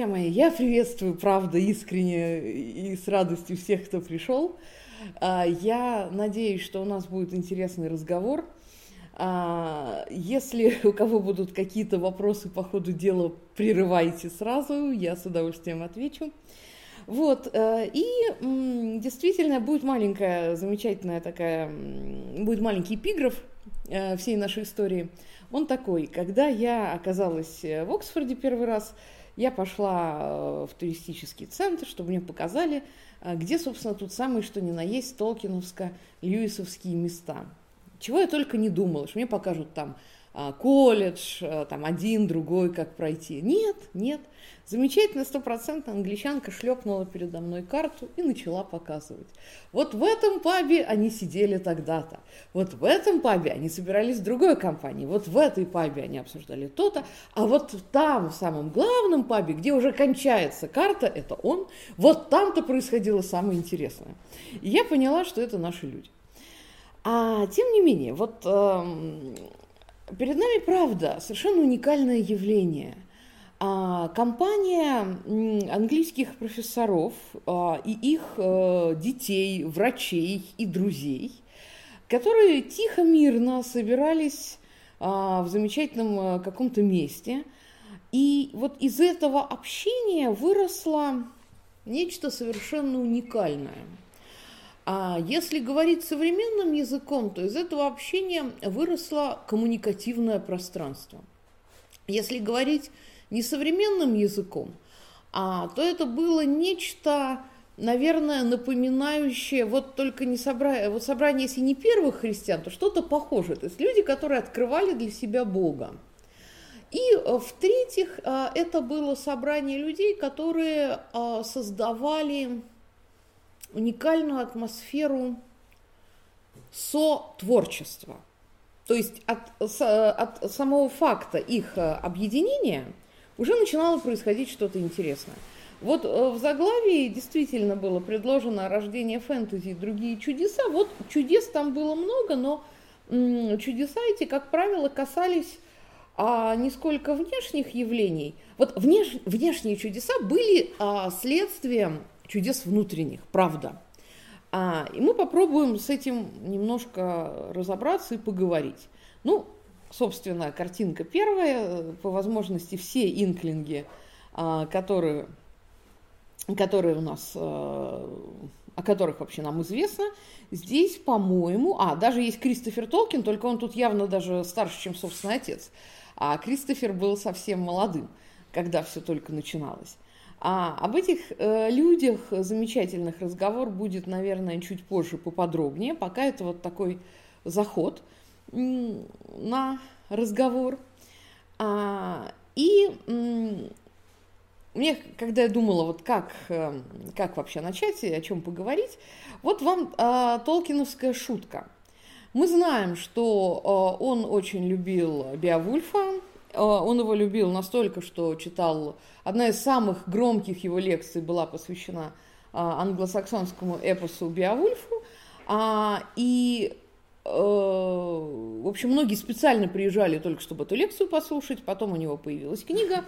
Друзья мои, я приветствую, правда, искренне и с радостью всех, кто пришел. А, Я надеюсь, что у нас будет интересный разговор. А, Если у кого будут какие-то вопросы по ходу дела, прерывайте сразу, я с удовольствием отвечу. Вот, э, и действительно будет маленькая, замечательная такая, будет маленький эпиграф э, всей нашей истории. Он такой, когда я оказалась э, в Оксфорде первый раз, я пошла э, в туристический центр, чтобы мне показали, э, где, собственно, тут самые, что ни на есть, толкиновско-льюисовские места. Чего я только не думала, что мне покажут там колледж, а, там один, другой, как пройти. Нет, нет. Замечательно, стопроцентно англичанка шлепнула передо мной карту и начала показывать. Вот в этом пабе они сидели тогда-то. Вот в этом пабе они собирались в другой компании. Вот в этой пабе они обсуждали то-то. А вот там, в самом главном пабе, где уже кончается карта, это он, вот там-то происходило самое интересное. И я поняла, что это наши люди. А тем не менее, вот эм, перед нами, правда, совершенно уникальное явление. А, компания английских профессоров а, и их э, детей, врачей и друзей, которые тихо, мирно собирались а, в замечательном э, каком-то месте. И вот из этого общения выросло нечто совершенно уникальное – а если говорить современным языком, то из этого общения выросло коммуникативное пространство. Если говорить несовременным языком, а, то это было нечто, наверное, напоминающее, вот только не собрание, вот собрание, если не первых христиан, то что-то похожее. То есть люди, которые открывали для себя Бога. И э, в-третьих, э, это было собрание людей, которые э, создавали уникальную атмосферу со-творчества. То есть от, от самого факта их э, объединения уже начинало происходить что-то интересное. Вот э, в заглавии действительно было предложено рождение фэнтези и другие чудеса. Вот чудес там было много, но чудеса эти, как правило, касались а, не сколько внешних явлений. Вот внеш, внешние чудеса были а, следствием чудес внутренних, правда. А, и мы попробуем с этим немножко разобраться и поговорить. Ну, собственно, картинка первая, по возможности все инклинги, а, которые, которые у нас, а, о которых вообще нам известно, здесь, по-моему, а, даже есть Кристофер Толкин, только он тут явно даже старше, чем собственный отец, а Кристофер был совсем молодым, когда все только начиналось. А об этих э, людях замечательных разговор будет, наверное, чуть позже поподробнее. Пока это вот такой заход на разговор. А, и мне, когда я думала, вот как, э, как вообще начать и о чем поговорить, вот вам э, толкиновская шутка. Мы знаем, что э, он очень любил Беовульфа, э, он его любил настолько, что читал Одна из самых громких его лекций была посвящена а, англосаксонскому эпосу Беовульфу. А, и, э, в общем, многие специально приезжали только чтобы эту лекцию послушать. Потом у него появилась книга.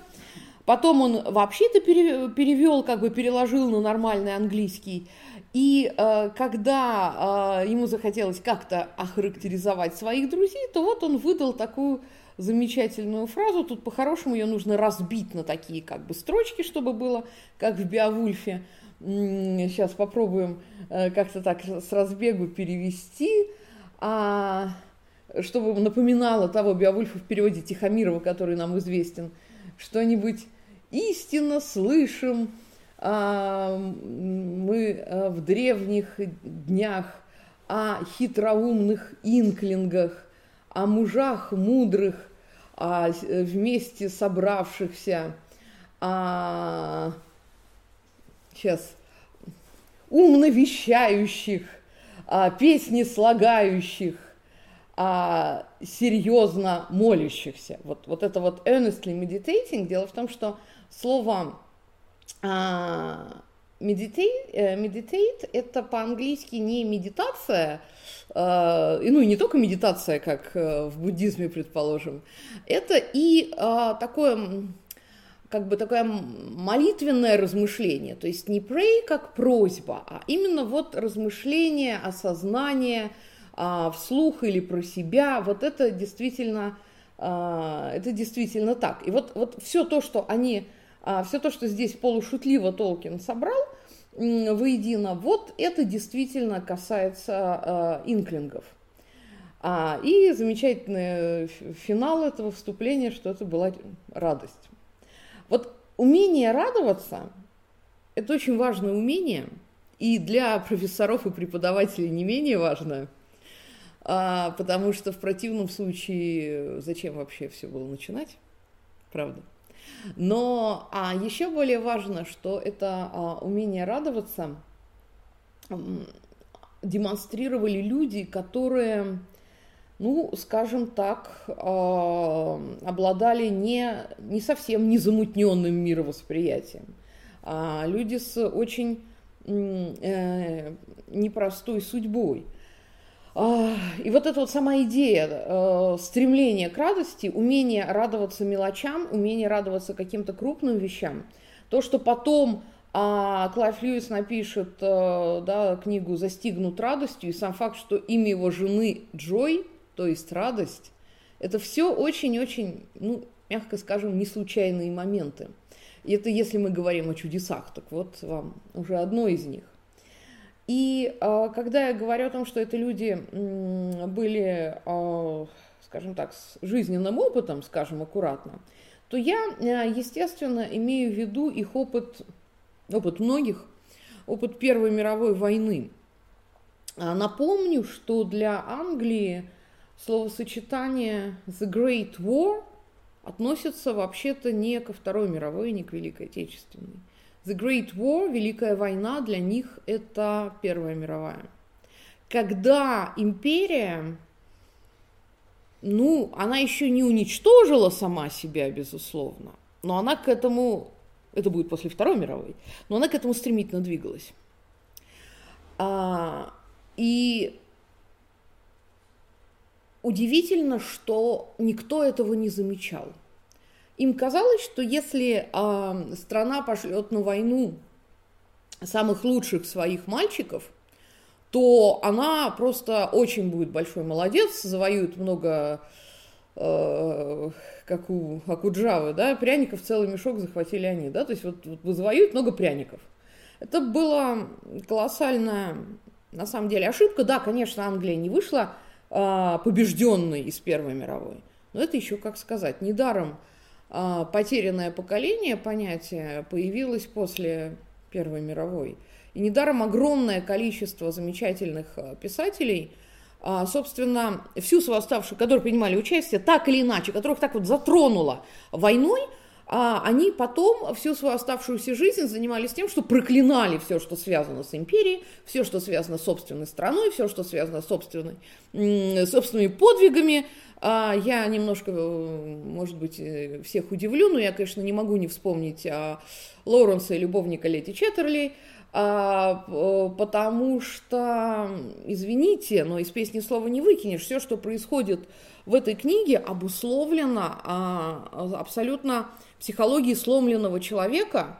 Потом он вообще это перевел, как бы переложил на нормальный английский. И э, когда э, ему захотелось как-то охарактеризовать своих друзей, то вот он выдал такую замечательную фразу. Тут по-хорошему ее нужно разбить на такие как бы строчки, чтобы было как в Биовульфе. Сейчас попробуем э, как-то так с разбегу перевести. А, чтобы напоминало того Биовульфа в переводе Тихомирова, который нам известен, что-нибудь истинно слышим а, мы э, в древних днях о хитроумных инклингах, о мужах мудрых, о вместе собравшихся, о... сейчас, умно вещающих, а, песни слагающих, а серьезно молящихся. Вот, вот это вот earnestly meditating. Дело в том, что слово а, meditate, э, meditate это по-английски не медитация, э, ну и не только медитация, как э, в буддизме, предположим, это и э, такое как бы такое молитвенное размышление, то есть не pray как просьба, а именно вот размышление, осознание а, вслух или про себя, вот это действительно, это действительно так. И вот, вот все то, что они, а, все то, что здесь полушутливо Толкин собрал воедино, вот это действительно касается а, инклингов. А, и замечательный финал этого вступления, что это была радость. Вот умение радоваться – это очень важное умение, и для профессоров и преподавателей не менее важное, а, потому что в противном случае зачем вообще все было начинать, правда? Но а еще более важно, что это а, умение радоваться демонстрировали люди, которые ну, скажем так, а, обладали не, не совсем незамутненным мировосприятием. А люди с очень э, непростой судьбой. А, и вот эта вот сама идея э, стремления к радости, умение радоваться мелочам, умение радоваться каким-то крупным вещам, то, что потом а Клайв Льюис напишет э, да, книгу «Застигнут радостью», и сам факт, что имя его жены Джой то есть радость, это все очень-очень, ну, мягко скажем, не случайные моменты. И это если мы говорим о чудесах, так вот вам уже одно из них. И э, когда я говорю о том, что это люди были, э, скажем так, с жизненным опытом, скажем аккуратно, то я, э, естественно, имею в виду их опыт, опыт многих, опыт Первой мировой войны. Напомню, что для Англии словосочетание «the Great War» относится вообще-то не ко Второй мировой, не к Великой Отечественной. The Great War, Великая война, для них это Первая мировая. Когда империя, ну, она еще не уничтожила сама себя, безусловно, но она к этому, это будет после Второй мировой, но она к этому стремительно двигалась. А, и Удивительно, что никто этого не замечал. Им казалось, что если э, страна пошлет на войну самых лучших своих мальчиков, то она просто очень будет большой молодец, завоюет много, э, как у Акуджавы, да, пряников целый мешок захватили они, да, то есть вот, вот завоюют много пряников. Это была колоссальная, на самом деле, ошибка. Да, конечно, Англия не вышла а, побежденный из Первой мировой. Но это еще, как сказать, недаром а, потерянное поколение понятие появилось после Первой мировой. И недаром огромное количество замечательных а, писателей, собственно, всю свою оставшую, которые принимали участие, так или иначе, которых так вот затронуло войной – а они потом всю свою оставшуюся жизнь занимались тем, что проклинали все, что связано с империей, все, что связано с собственной страной, все, что связано с собственной, собственными подвигами. А я немножко, может быть, э, всех удивлю, но я, конечно, не могу не вспомнить о Лоуренса и любовника Лети Четтерли, а, потому что, извините, но из песни слова не выкинешь. Все, что происходит в этой книге, обусловлено а, абсолютно психологии сломленного человека,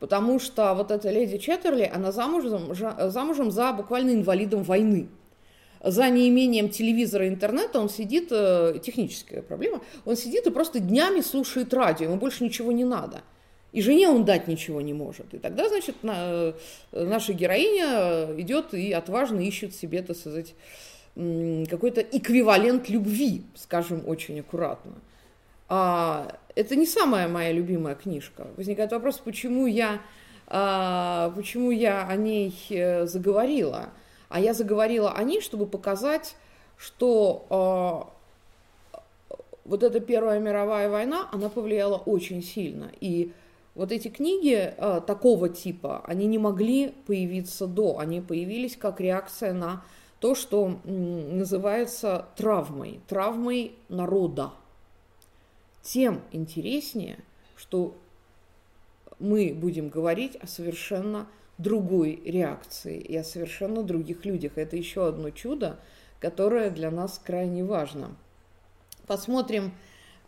потому что вот эта леди Четтерли, она замужем, замужем за буквально инвалидом войны. За неимением телевизора и интернета он сидит, э, техническая проблема, он сидит и просто днями слушает радио, ему больше ничего не надо. И жене он дать ничего не может. И тогда, значит, на, наша героиня идет и отважно ищет себе, так сказать, какой-то эквивалент любви, скажем очень аккуратно. А, это не самая моя любимая книжка. Возникает вопрос, почему я, а, почему я о ней э, заговорила. А я заговорила о ней, чтобы показать, что а, вот эта Первая мировая война, она повлияла очень сильно. И Вот эти книги э, такого типа, они не могли появиться до, они появились как реакция на то, что называется травмой, травмой народа. Тем интереснее, что мы будем говорить о совершенно другой реакции и о совершенно других людях. Это еще одно чудо, которое для нас крайне важно. Посмотрим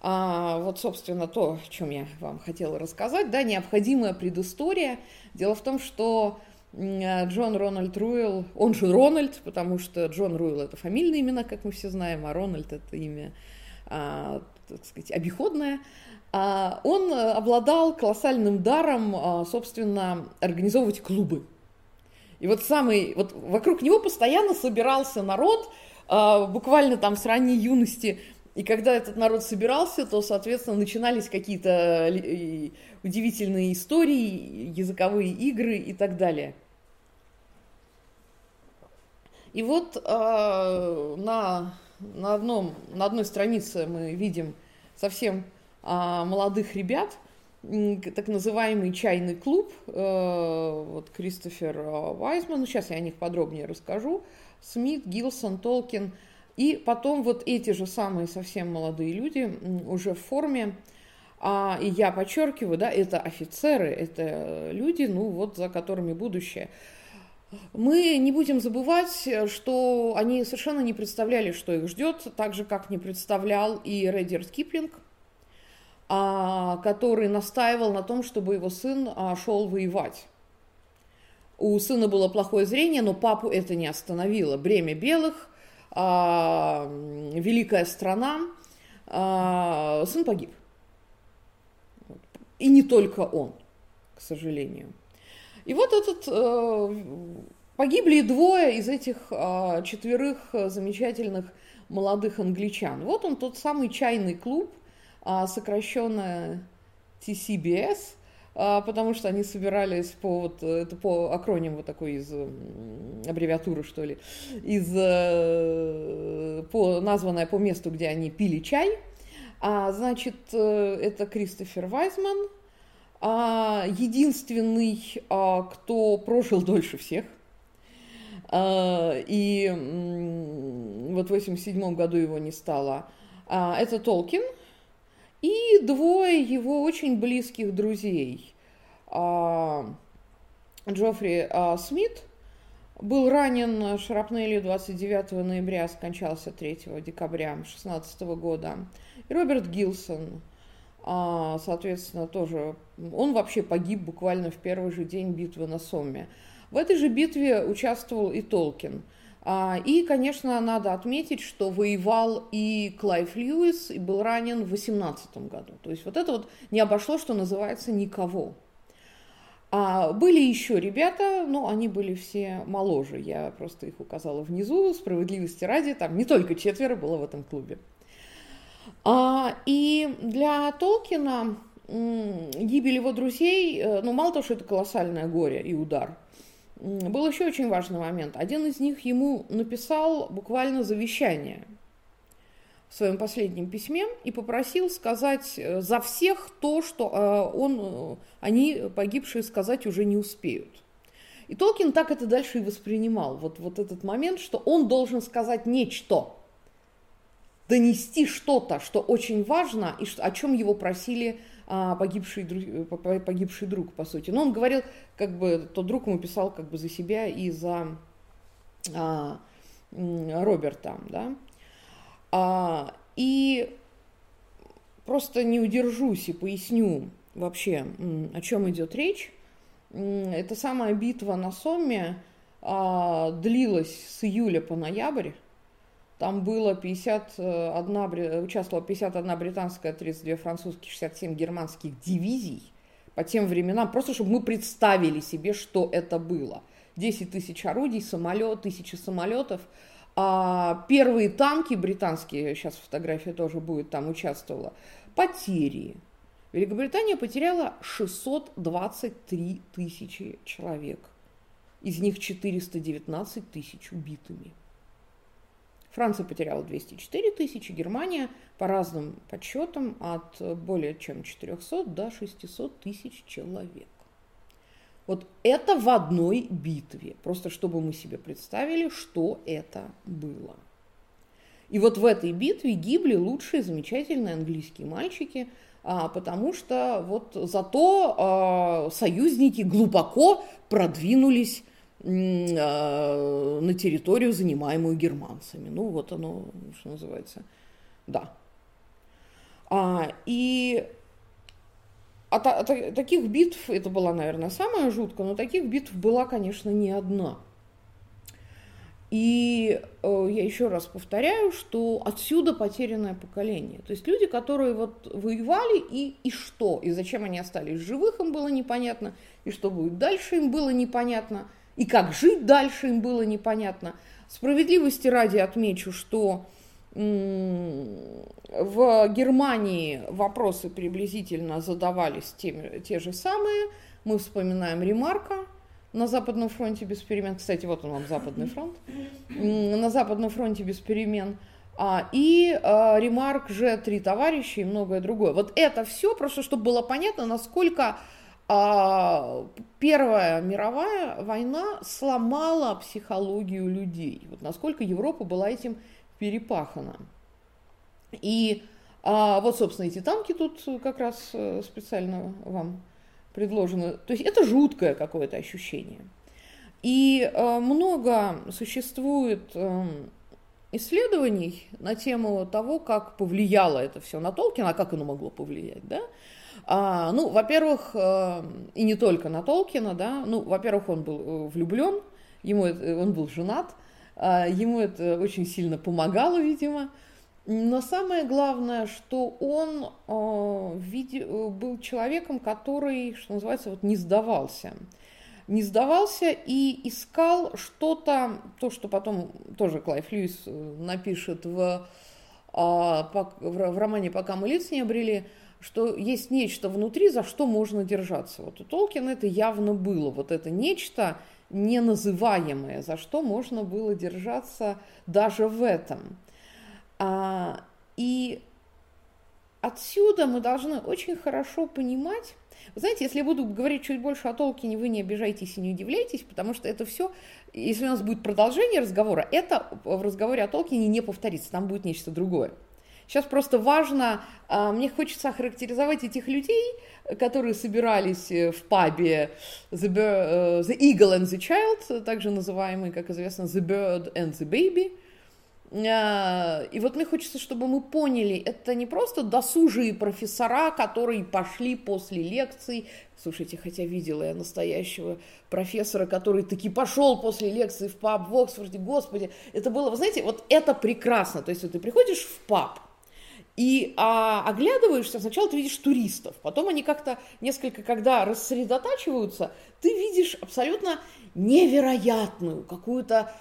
а, вот, собственно, то, о чем я вам хотела рассказать, да, необходимая предыстория. Дело в том, что Джон Рональд Руэлл, он же Рональд, потому что Джон Руэлл это фамильное имя, как мы все знаем, а Рональд это имя, а, так сказать, обиходное. А, он обладал колоссальным даром, а, собственно, организовывать клубы. И вот самый, вот вокруг него постоянно собирался народ, а, буквально там с ранней юности и когда этот народ собирался, то, соответственно, начинались какие-то э, удивительные истории, языковые игры и так далее. И вот э, на, на, одном, на одной странице мы видим совсем э, молодых ребят, так называемый чайный клуб, э, вот Кристофер Вайзман, ну, сейчас я о них подробнее расскажу, Смит, Гилсон, Толкин – и потом вот эти же самые совсем молодые люди уже в форме, а, и я подчеркиваю, да, это офицеры, это люди, ну вот за которыми будущее. Мы не будем забывать, что они совершенно не представляли, что их ждет, так же, как не представлял и Редерт Киплинг, а, который настаивал на том, чтобы его сын а, шел воевать. У сына было плохое зрение, но папу это не остановило. Бремя белых – а, великая страна, сын погиб. И не только он, к сожалению. И вот этот э, погибли двое из этих э, четверых замечательных молодых англичан. Вот он тот самый чайный клуб, э, сокращенно TCBS, а, потому что они собирались по вот это по акрониму такой из аббревиатуры что ли из э, по названная по месту где они пили чай а, значит э, это Кристофер Вайзман а, единственный а, кто прожил дольше всех а, и вот в 87 году его не стало а, это Толкин и двое его очень близких друзей. А, Джоффри а, Смит был ранен шрапнелью 29 ноября, скончался 3 декабря 2016 года. И Роберт Гилсон, а, соответственно, тоже, он вообще погиб буквально в первый же день битвы на Сомме. В этой же битве участвовал и Толкин – а, и, конечно, надо отметить, что воевал и Клайв Льюис, и был ранен в 18 году. То есть вот это вот не обошло, что называется, никого. А были еще ребята, но они были все моложе. Я просто их указала внизу, справедливости ради, там не только четверо было в этом клубе. А, и для Толкина гибель его друзей, э, ну мало того, что это колоссальное горе и удар – был еще очень важный момент. Один из них ему написал буквально завещание в своем последнем письме и попросил сказать э, за всех то, что э, он, они, погибшие, сказать уже не успеют. И Толкин так это дальше и воспринимал. Вот, вот этот момент, что он должен сказать нечто, донести что-то, что очень важно, и о чем его просили а, погибший, погибший друг, по сути. Но он говорил, как бы, тот друг ему писал как бы за себя и за а, Роберта, да. А, и просто не удержусь и поясню вообще, о чем идет речь. Эта самая битва на Сомме а, длилась с июля по ноябрь. Там было 51, участвовала 51 британская, 32 французских, 67 германских дивизий по тем временам, просто чтобы мы представили себе, что это было. 10 тысяч орудий, самолет, тысячи самолетов. А первые танки британские, сейчас фотография тоже будет, там участвовала, потери. Великобритания потеряла 623 тысячи человек. Из них 419 тысяч убитыми. Франция потеряла 204 тысячи, Германия по разным подсчетам от более чем 400 до 600 тысяч человек. Вот это в одной битве, просто чтобы мы себе представили, что это было. И вот в этой битве гибли лучшие замечательные английские мальчики, а, потому что вот зато а, союзники глубоко продвинулись на территорию, занимаемую германцами. Ну вот оно, что называется, да. А, и а та, та, таких битв, это была, наверное, самая жуткая, но таких битв была, конечно, не одна. И э, я еще раз повторяю, что отсюда потерянное поколение. То есть люди, которые вот воевали, и, и что, и зачем они остались живых, им было непонятно, и что будет дальше, им было непонятно, и как жить дальше, им было непонятно. Справедливости ради отмечу, что в Германии вопросы приблизительно задавались те, те же самые. Мы вспоминаем Ремарка, на Западном фронте без перемен. Кстати, вот он вам Западный фронт. На Западном фронте без перемен. А, и а, ремарк же «Три товарища» и многое другое. Вот это все, просто чтобы было понятно, насколько а, Первая мировая война сломала психологию людей. Вот насколько Европа была этим перепахана. И а, вот, собственно, эти танки тут как раз э, специально вам предложено. То есть это жуткое какое-то ощущение. И э, много существует э, исследований на тему того, как повлияло это все на Толкина, а как оно могло повлиять, да? А, ну, во-первых, э, и не только на Толкина, да, ну, во-первых, он был э, влюблен, ему это, он был женат, э, ему это очень сильно помогало, видимо, но самое главное, что он э, был человеком, который, что называется, вот не сдавался. Не сдавался и искал что-то, то, что потом тоже Клайв Льюис э, напишет в, э, в романе «Пока мы лиц не обрели», что есть нечто внутри, за что можно держаться. Вот у Толкина это явно было, вот это нечто неназываемое, за что можно было держаться даже в этом. А, и отсюда мы должны очень хорошо понимать, вы знаете, если я буду говорить чуть больше о Толкине, вы не обижайтесь и не удивляйтесь, потому что это все, если у нас будет продолжение разговора, это в разговоре о Толкине не повторится, там будет нечто другое. Сейчас просто важно, а, мне хочется охарактеризовать этих людей, которые собирались э, в пабе The, Bird, э, the Eagle and the Child, также называемый, как известно, The Bird and the Baby – а, и вот мне хочется, чтобы мы поняли, это не просто досужие профессора, которые пошли после лекций. Слушайте, хотя видела я настоящего профессора, который таки пошел после лекции в паб в Оксфорде. Господи, это было, вы знаете, вот это прекрасно. То есть вот ты приходишь в паб, и а, оглядываешься, сначала ты видишь туристов, потом они как-то несколько, когда рассредотачиваются, ты видишь абсолютно невероятную какую-то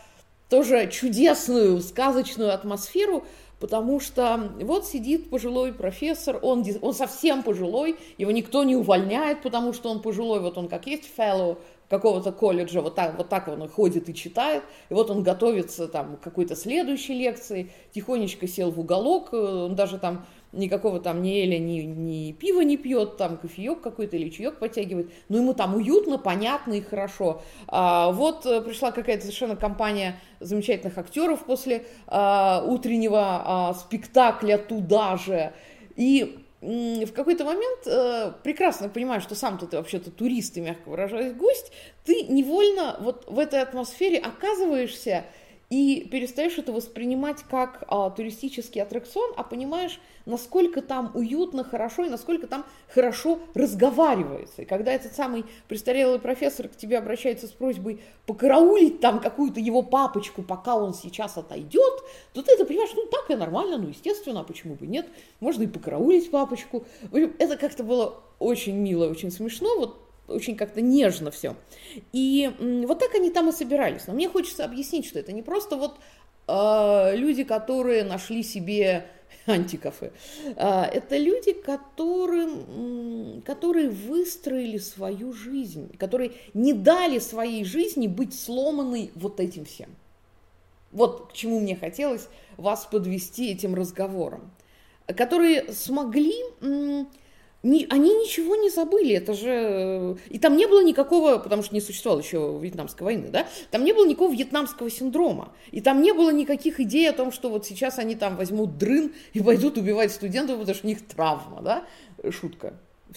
тоже чудесную, сказочную атмосферу, потому что вот сидит пожилой профессор, он, он совсем пожилой, его никто не увольняет, потому что он пожилой, вот он как есть fellow какого-то колледжа, вот так, вот так он ходит и читает, и вот он готовится там к какой-то следующей лекции, тихонечко сел в уголок, э, он даже там никакого там ни эля, ни, ни пива не пьет, там кофеек какой-то или чаек подтягивает, но ему там уютно, понятно и хорошо. А, вот э, пришла какая-то совершенно компания замечательных актеров после а, утреннего а, спектакля туда же, и в какой-то момент э, прекрасно понимаешь, что сам-то ты вообще-то турист и, мягко выражаясь, гость, ты невольно вот в этой атмосфере оказываешься и перестаешь это воспринимать как а, туристический аттракцион, а понимаешь, насколько там уютно, хорошо и насколько там хорошо разговаривается. И когда этот самый престарелый профессор к тебе обращается с просьбой покараулить там какую-то его папочку, пока он сейчас отойдет, то ты это понимаешь, ну так и нормально, ну естественно, а почему бы нет, можно и покараулить папочку. Это как-то было очень мило, очень смешно, вот очень как-то нежно все. И вот так они там и собирались. Но мне хочется объяснить, что это не просто вот э, люди, которые нашли себе антикафе. А, это люди, которым, которые выстроили свою жизнь, которые не дали своей жизни быть сломанной вот этим всем. Вот к чему мне хотелось вас подвести этим разговором. Которые смогли не, они ничего не забыли, это же... Э, и там не было никакого, потому что не существовало еще Вьетнамской войны, да, там не было никакого вьетнамского синдрома, и там не было никаких идей о том, что вот сейчас они там возьмут дрын и пойдут убивать студентов, потому что у них травма, да, шутка.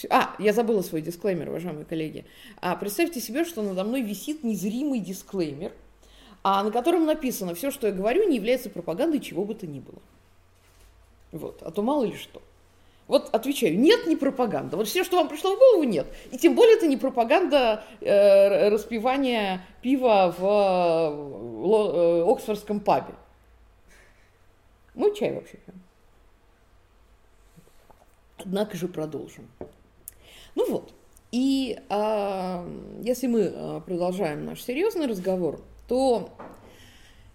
А, я забыла свой дисклеймер, уважаемые коллеги. А, представьте себе, что надо мной висит незримый дисклеймер, а, на котором написано, все, что я говорю, не является пропагандой чего бы то ни было. Вот, а то мало ли что. Вот отвечаю, нет, не пропаганда. Вот все, что вам пришло в голову, нет. И тем более это не пропаганда э, распивания пива в э, э, Оксфордском пабе. Мы чай вообще. Однако же продолжим. Ну вот, и э, если мы э, продолжаем наш серьезный разговор, то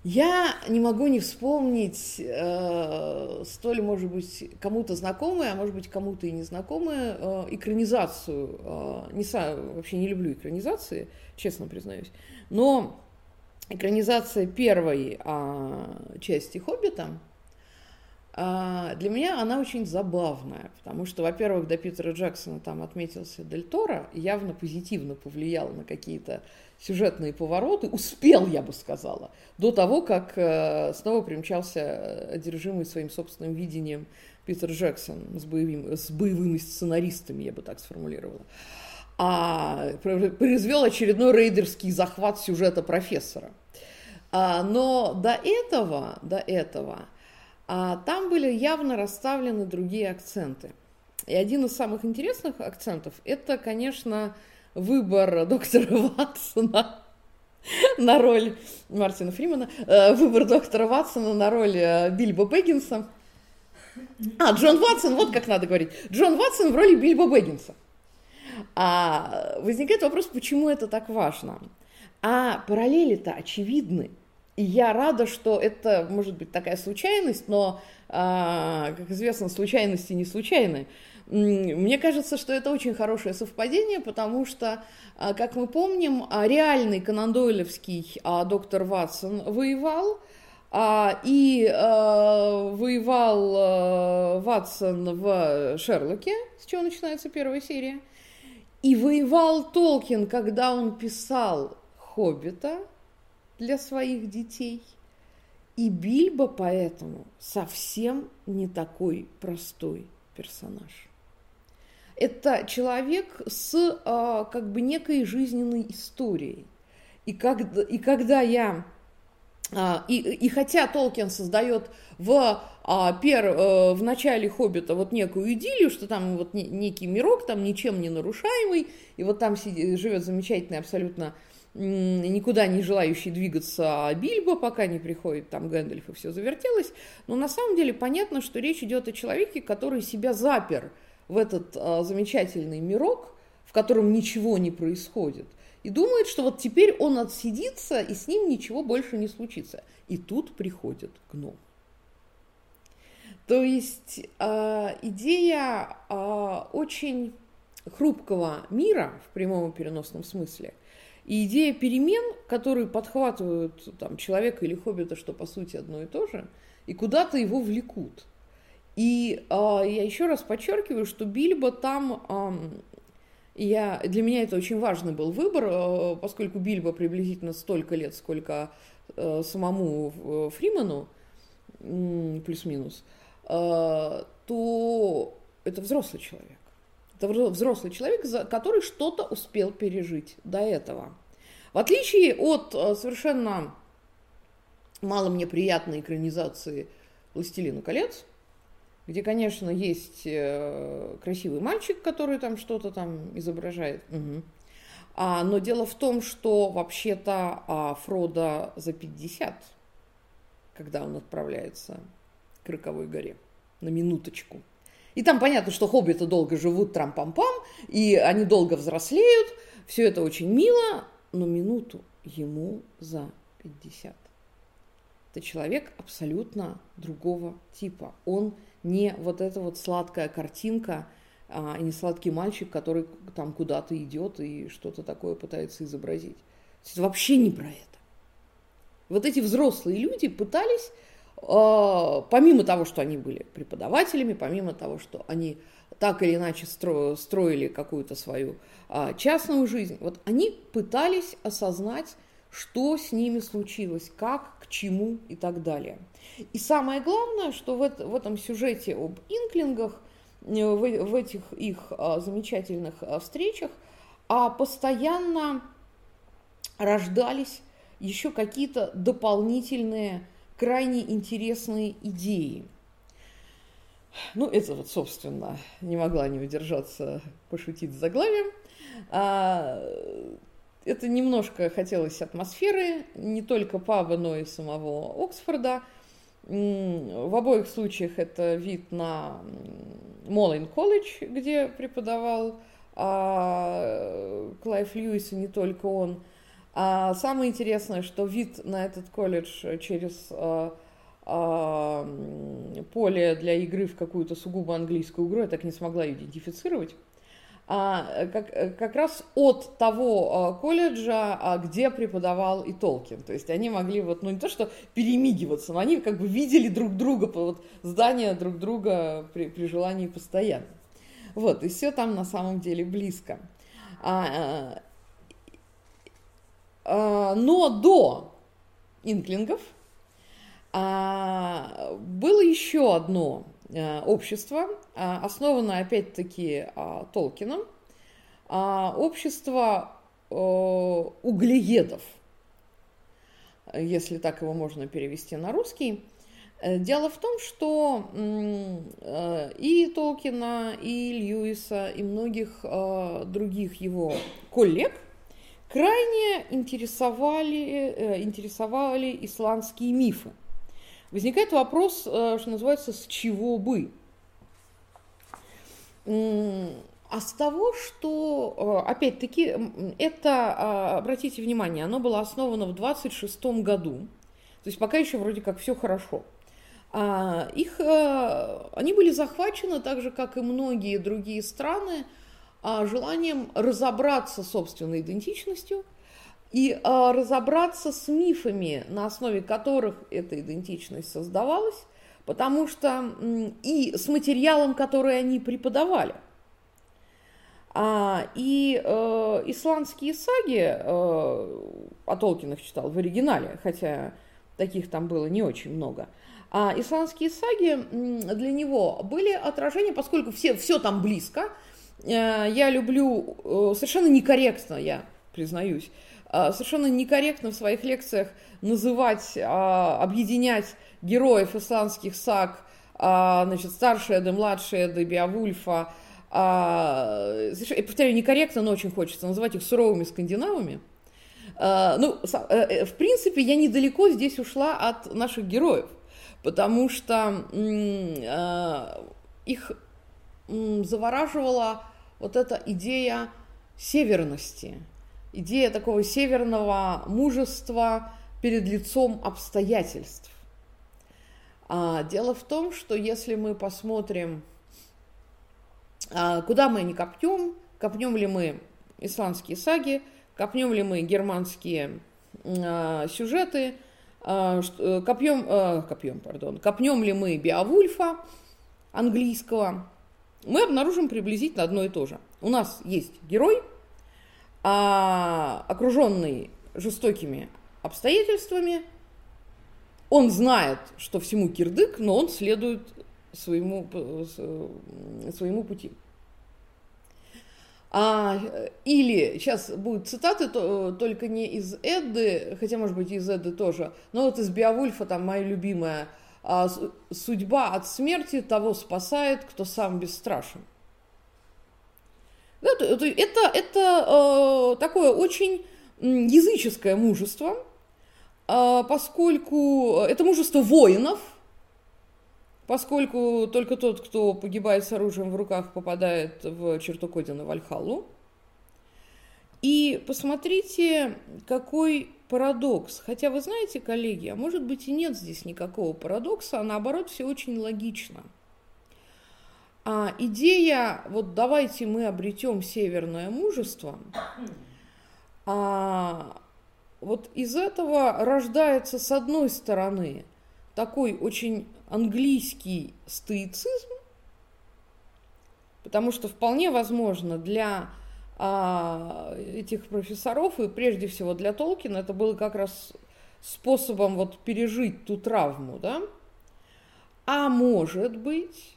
я не могу не вспомнить э, столь, может быть, кому-то знакомую, а может быть, кому-то и незнакомую э, экранизацию. Э, не, вообще не люблю экранизации, честно признаюсь. Но экранизация первой э, части «Хоббита» для меня она очень забавная, потому что, во-первых, до Питера Джексона там отметился Дель Торо, явно позитивно повлиял на какие-то сюжетные повороты, успел, я бы сказала, до того, как э, снова примчался одержимый своим собственным видением Питер Джексон с, боевым, с боевыми сценаристами, я бы так сформулировала. А произвел очередной рейдерский захват сюжета профессора. А, но до этого, до этого, а, там были явно расставлены другие акценты. И один из самых интересных акцентов – это, конечно, выбор доктора Ватсона на роль Мартина Фримана, э, выбор доктора Ватсона на роль э, Бильбо Бэггинса. А, Джон Ватсон, вот как надо говорить. Джон Ватсон в роли Бильбо Бэггинса. А возникает вопрос, почему это так важно? А параллели-то очевидны. И я рада, что это может быть такая случайность, но, а, как известно, случайности не случайны. Мне кажется, что это очень хорошее совпадение, потому что, а, как мы помним, а, реальный канандойлевский доктор Ватсон воевал, и воевал Ватсон в Шерлоке, с чего начинается первая серия, и воевал Толкин, когда он писал «Хоббита» для своих детей. И Бильбо поэтому совсем не такой простой персонаж это человек с а, как бы некой жизненной историей. И, как, и когда я... А, и, и хотя Толкин создает в, а, пер, а, в начале «Хоббита» вот некую идиллию, что там вот не, некий мирок, там ничем не нарушаемый, и вот там сидит, живет замечательный абсолютно никуда не желающий двигаться Бильбо, пока не приходит там Гэндальф и все завертелось. Но на самом деле понятно, что речь идет о человеке, который себя запер – в этот а, замечательный мирок, в котором ничего не происходит, и думает, что вот теперь он отсидится, и с ним ничего больше не случится. И тут приходит гном. То есть э, идея э, очень хрупкого мира в прямом и переносном смысле, и идея перемен, которые подхватывают там, человека или хоббита, что по сути одно и то же, и куда-то его влекут – и э, я еще раз подчеркиваю, что Бильбо там, э, я, для меня это очень важный был выбор, э, поскольку Бильбо приблизительно столько лет, сколько э, самому э, Фриману, э, плюс-минус, э, то это взрослый человек. Это взрослый человек, который что-то успел пережить до этого. В отличие от э, совершенно мало мне приятной экранизации «Властелина колец», где, конечно, есть э, красивый мальчик, который там что-то там изображает. Угу. А, но дело в том, что вообще-то а, Фрода за 50, когда он отправляется к Роковой горе, на минуточку. И там понятно, что хоббиты долго живут трам-пам-пам, и они долго взрослеют, все это очень мило, но минуту ему за 50. Это человек абсолютно другого типа. Он не вот эта вот сладкая картинка, а не сладкий мальчик, который там куда-то идет и что-то такое пытается изобразить. Это вообще не про это. Вот эти взрослые люди пытались, помимо того, что они были преподавателями, помимо того, что они так или иначе строили какую-то свою а, частную жизнь, вот они пытались осознать, что с ними случилось, как, к чему и так далее. И самое главное, что в, это, в этом сюжете об инклингах, э, в, этих их а, замечательных а, встречах, а постоянно рождались еще какие-то дополнительные, крайне интересные идеи. Ну, это вот, собственно, не могла не удержаться пошутить с заглавием. А, это немножко хотелось атмосферы, не только паба, но и самого Оксфорда. В обоих случаях это вид на Модлин колледж, где преподавал а, Клайв Льюис, и не только он. А самое интересное, что вид на этот колледж через а, а, поле для игры в какую-то сугубо английскую игру, я так не смогла идентифицировать. А, как, как раз от того а, колледжа, а, где преподавал и Толкин. То есть они могли вот, ну не то что перемигиваться, но они как бы видели друг друга, вот, здания друг друга при, при желании постоянно. Вот, и все там на самом деле близко. А, но до инклингов а, было еще одно а, общество, а, основанное опять-таки а, Толкином, а, общество а, углеедов, если так его можно перевести на русский. Э, дело в том, что э, и Толкина, и Льюиса, и многих э, других его коллег крайне интересовали, интересовали исландские мифы. Возникает вопрос, что называется, с чего бы? А с того, что, опять-таки, это, обратите внимание, оно было основано в 26 году, то есть пока еще вроде как все хорошо. А, их, э, они были захвачены, так же, как и многие другие страны, а, желанием разобраться с собственной идентичностью и а, разобраться с мифами, на основе которых эта идентичность создавалась, потому что и с материалом, который они преподавали. И э, исландские саги, э, о Толкинах читал в оригинале, хотя таких там было не очень много – а исландские саги для него были отражением, поскольку все, все там близко. Э, я люблю э, совершенно некорректно, я признаюсь, э, совершенно некорректно в своих лекциях называть, объединять героев исландских саг, значит, старшие Эды, младшие Эды, Биовульфа, я повторяю, некорректно, но очень хочется называть их суровыми скандинавами. Ну, в принципе, я недалеко здесь ушла от наших героев – потому что их завораживала вот эта идея северности, идея такого северного мужества перед лицом обстоятельств. А дело в том, что если мы посмотрим, а, куда мы не копнем, копнем ли мы исландские саги, копнем ли мы германские а, сюжеты – а, копьем, э, копьем, пардон, копнем ли мы Биовульфа английского, мы обнаружим приблизительно одно и то же. У нас есть герой, а, окруженный жестокими обстоятельствами, он знает, что всему кирдык, но он следует своему, своему пути. А, или, сейчас будут цитаты, то, только не из Эдды, хотя, может быть, из Эдды тоже, но вот из Биовульфа, там, моя любимая, а, «Судьба от смерти того спасает, кто сам бесстрашен». Это, это, это э, такое очень языческое мужество, э, поскольку это мужество воинов – поскольку только тот, кто погибает с оружием в руках, попадает в черту Кодина Вальхаллу. И посмотрите, какой парадокс. Хотя вы знаете, коллеги, а может быть и нет здесь никакого парадокса, а наоборот все очень логично. А идея, вот давайте мы обретем северное мужество, а, вот из этого рождается, с одной стороны, такой очень английский стоицизм, потому что вполне возможно для а, этих профессоров и прежде всего для Толкина это было как раз способом вот пережить ту травму, да? А может быть,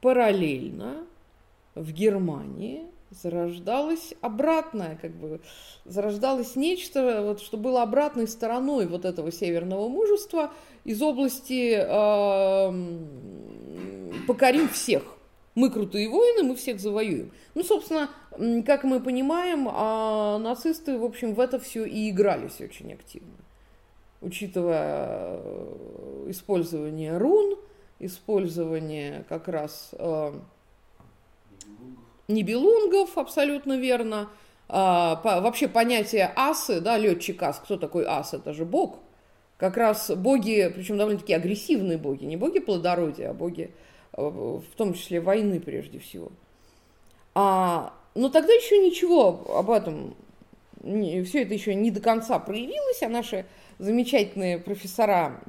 параллельно в Германии зарождалось обратное, как бы, зарождалось нечто, вот, что было обратной стороной вот этого северного мужества из области э, «покорим всех». Мы крутые воины, мы всех завоюем. Ну, собственно, как мы понимаем, а нацисты, в общем, в это все и игрались очень активно. Учитывая э, использование рун, использование как раз э, нибелунгов, абсолютно верно. А, по, вообще понятие асы, да, летчик ас, кто такой ас? Это же бог. Как раз боги, причем довольно-таки агрессивные боги, не боги плодородия, а боги в том числе войны прежде всего. А, но тогда еще ничего об этом, все это еще не до конца проявилось, а наши замечательные профессора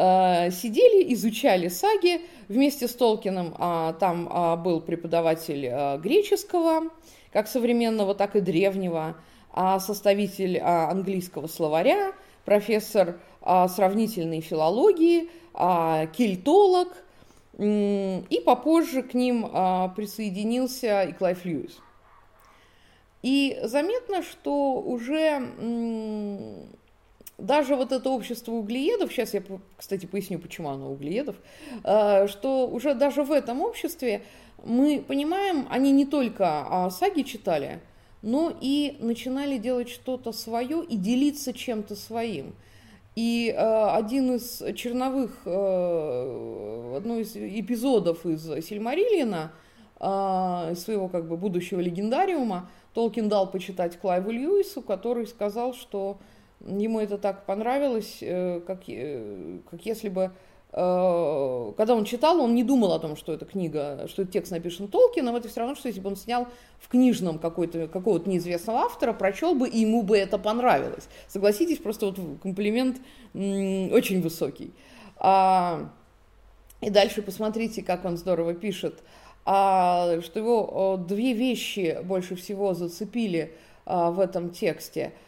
Э, сидели, изучали саги вместе с Толкином. А, там а, был преподаватель а, греческого, как современного, так и древнего, а составитель английского словаря, профессор сравнительной филологии, кельтолог, и попозже к ним а, присоединился и Клайв Льюис. И заметно, что уже даже вот это общество углеедов, сейчас я, кстати, поясню, почему оно углеедов, э, что уже даже в этом обществе мы понимаем, они не только саги читали, но и начинали делать что-то свое и делиться чем-то своим. И э, один из черновых, э, одно из эпизодов из Сильмариллина, из своего как бы будущего легендариума, Толкин дал почитать Клайву Льюису, который сказал, что Ему это так понравилось, э, как, э, как если бы э, когда он читал, он не думал о том, что это книга, что это текст написан Толкином, это все равно, что если бы он снял в книжном какой-то, какого-то неизвестного автора, прочел бы, и ему бы это понравилось. Согласитесь, просто вот комплимент очень высокий. А, и дальше посмотрите, как он здорово пишет, а, что его две вещи больше всего зацепили а, в этом тексте –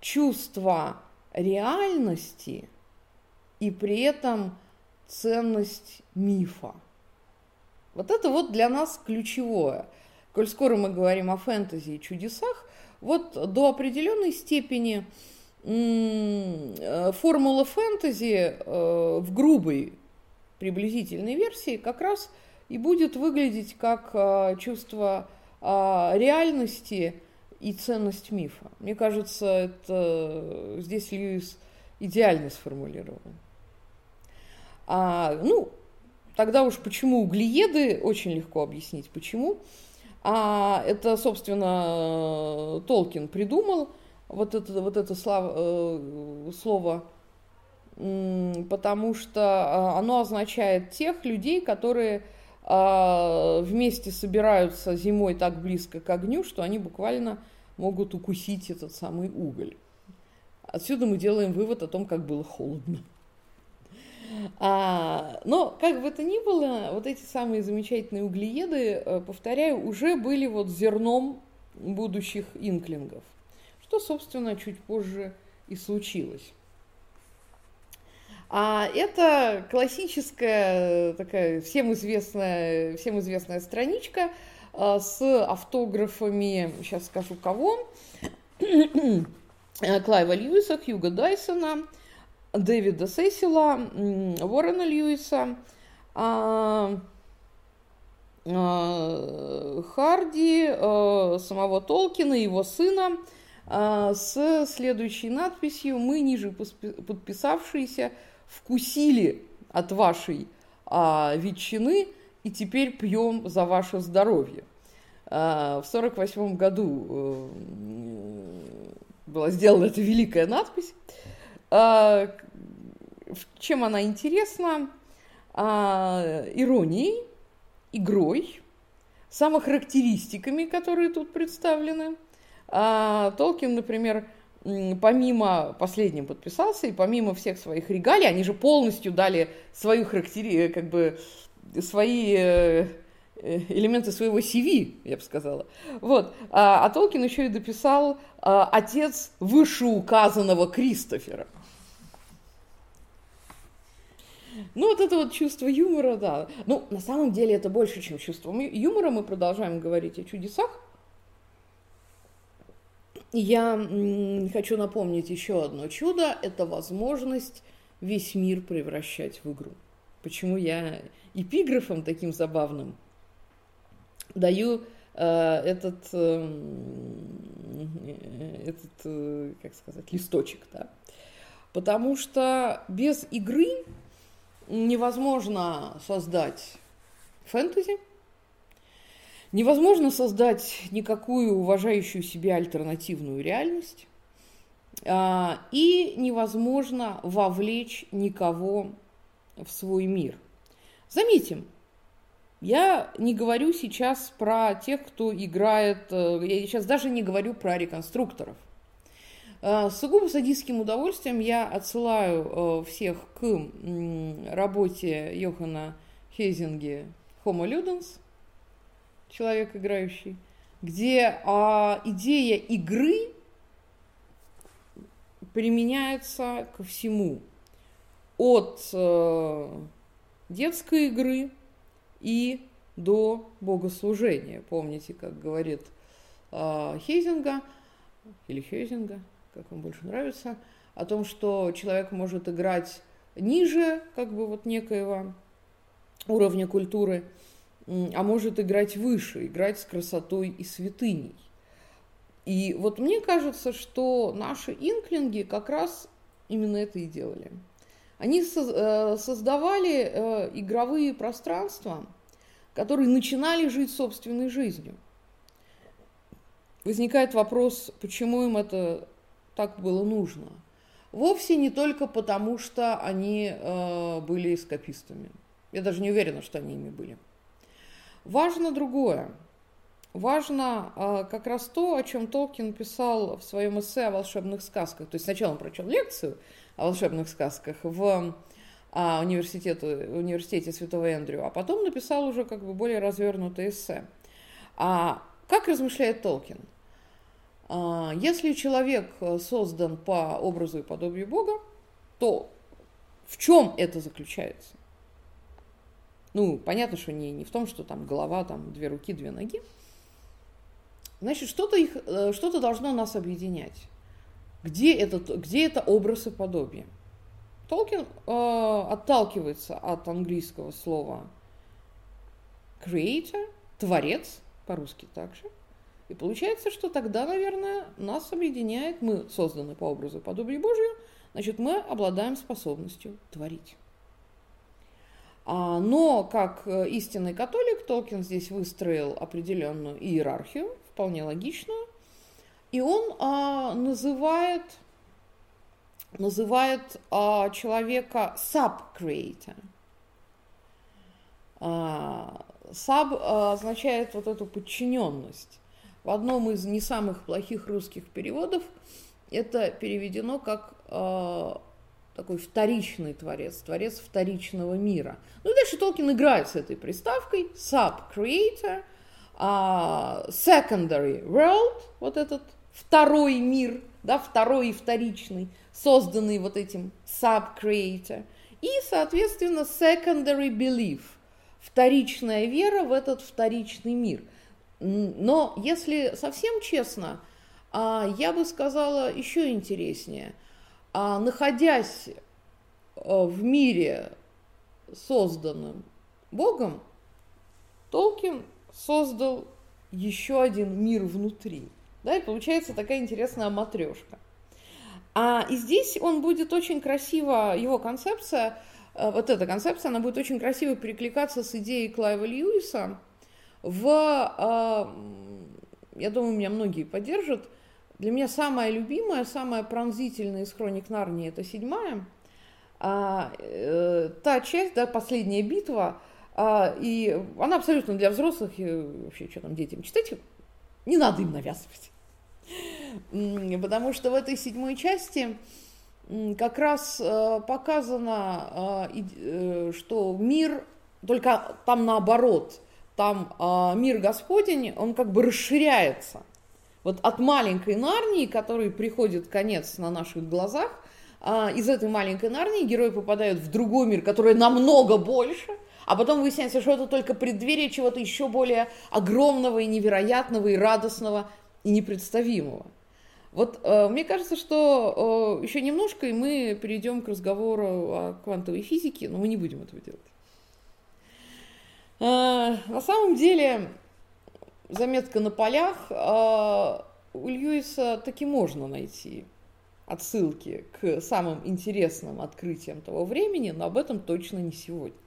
чувство реальности и при этом ценность мифа. Вот это вот для нас ключевое. Коль скоро мы говорим о фэнтези и чудесах, вот до определенной степени э, формула фэнтези э, в грубой приблизительной версии как раз и будет выглядеть как э, чувство реальности и ценность мифа. Мне кажется, это здесь Льюис идеально сформулировал. А, ну, тогда уж почему углееды, очень легко объяснить, почему. А это, собственно, Толкин придумал вот это, вот это слав, э, слово, потому что а, оно означает тех людей, которые а, вместе собираются зимой так близко к огню, что они буквально могут укусить этот самый уголь. Отсюда мы делаем вывод о том, как было холодно. А, но, как бы это ни было, вот эти самые замечательные углееды, э, повторяю, уже были вот зерном будущих инклингов, что, собственно, чуть позже и случилось. А это классическая такая всем известная, всем известная страничка а, с автографами, сейчас скажу кого, Клайва Льюиса, Хьюга Дайсона, Дэвида Сесила, Уоррена Льюиса, а, а, Харди, самого Толкина, его сына, с следующей надписью «Мы, ниже подписавшиеся, вкусили от вашей а, ветчины и теперь пьем за ваше здоровье. А, в сорок восьмом году э, была сделана эта великая надпись. А, чем она интересна? А, иронией, игрой, самохарактеристиками, которые тут представлены. А, Толкин, например, помимо, последним подписался, и помимо всех своих регалий, они же полностью дали свою характери, как бы, свои э, э, элементы своего CV, я бы сказала. Вот. А, а Толкин еще и дописал а, отец вышеуказанного Кристофера. Ну, вот это вот чувство юмора, да. Ну, на самом деле это больше, чем чувство юмора. Мы продолжаем говорить о чудесах. Я хочу напомнить еще одно чудо. Это возможность весь мир превращать в игру. Почему я эпиграфом таким забавным даю э, этот, э, этот, э, как сказать, листочек, да? Потому что без игры невозможно создать фэнтези, невозможно создать никакую уважающую себя альтернативную реальность, а, и невозможно вовлечь никого в свой мир. Заметим, я не говорю сейчас про тех, кто играет, э, я сейчас даже не говорю про реконструкторов. С сугубо садистским удовольствием я отсылаю э, всех к работе Йохана Хейзинге «Homo Ludens», человек играющий, где а, идея игры применяется ко всему. От э, детской игры и до богослужения. Помните, как говорит э, Хейзинга или Хейзинга, как вам больше нравится, о том, что человек может играть ниже, как бы вот некоего уровня культуры, а может играть выше, играть с красотой и святыней. И вот мне кажется, что наши инклинги как раз именно это и делали. Они э, создавали э, игровые пространства, которые начинали жить собственной жизнью. Возникает вопрос, почему им это так было нужно. Вовсе не только потому, что они э, были эскапистами. Я даже не уверена, что они ими были. Важно другое. Важно э, как раз то, о чем Толкин писал в своем эссе о волшебных сказках. То есть сначала он прочел лекцию о волшебных сказках в а, университете, университете Святого Эндрю, а потом написал уже как бы более развернутое эссе. А как размышляет Толкин? А, если человек э, создан по образу и подобию Бога, то в чем это заключается? Ну, понятно, что не, не в том, что там голова, там две руки, две ноги. Значит, что-то, их, э, что-то должно нас объединять. Где, этот, где это образ и подобие? Толкин э, отталкивается от английского слова creator, творец, по-русски также, и получается, что тогда, наверное, нас объединяет, мы созданы по образу и подобию Божию, значит, мы обладаем способностью творить. А, но как э, истинный католик Толкин здесь выстроил определенную иерархию, вполне логичную, и он а, называет, называет а, человека sub-creator. Sub означает вот эту подчиненность. В одном из не самых плохих русских переводов это переведено как э, такой вторичный творец, творец вторичного мира. Ну и дальше Толкин играет с этой приставкой sub-creator, э, secondary world, вот этот второй мир, да, второй и вторичный, созданный вот этим sub-creator, и, соответственно, secondary belief, вторичная вера в этот вторичный мир – но если совсем честно, а, я бы сказала еще интереснее. А, находясь э, в мире, созданном Богом, Толкин создал еще один мир внутри. Да, и получается такая интересная матрешка. А, и здесь он будет очень красиво, его концепция, э, вот эта концепция, она будет очень красиво перекликаться с идеей Клайва Льюиса, в, а, я думаю, меня многие поддержат, для меня самая любимая, самая пронзительная из хроник Нарнии – это седьмая. А, э, та часть, да, последняя битва, а, и она абсолютно для взрослых, и вообще, что там детям читать, не надо им навязывать. Потому что в этой седьмой части как раз э, показано, э, э, что мир, только там наоборот, там мир Господень, он как бы расширяется. Вот от маленькой Нарнии, которой приходит конец на наших глазах, из этой маленькой Нарнии герои попадают в другой мир, который намного больше, а потом выясняется, что это только преддверие чего-то еще более огромного и невероятного, и радостного, и непредставимого. Вот э, мне кажется, что э, еще немножко, и мы перейдем к разговору о квантовой физике, но мы не будем этого делать. Э, на самом деле, заметка на полях, э, у Льюиса таки можно найти отсылки к самым интересным открытиям того времени, но об этом точно не сегодня.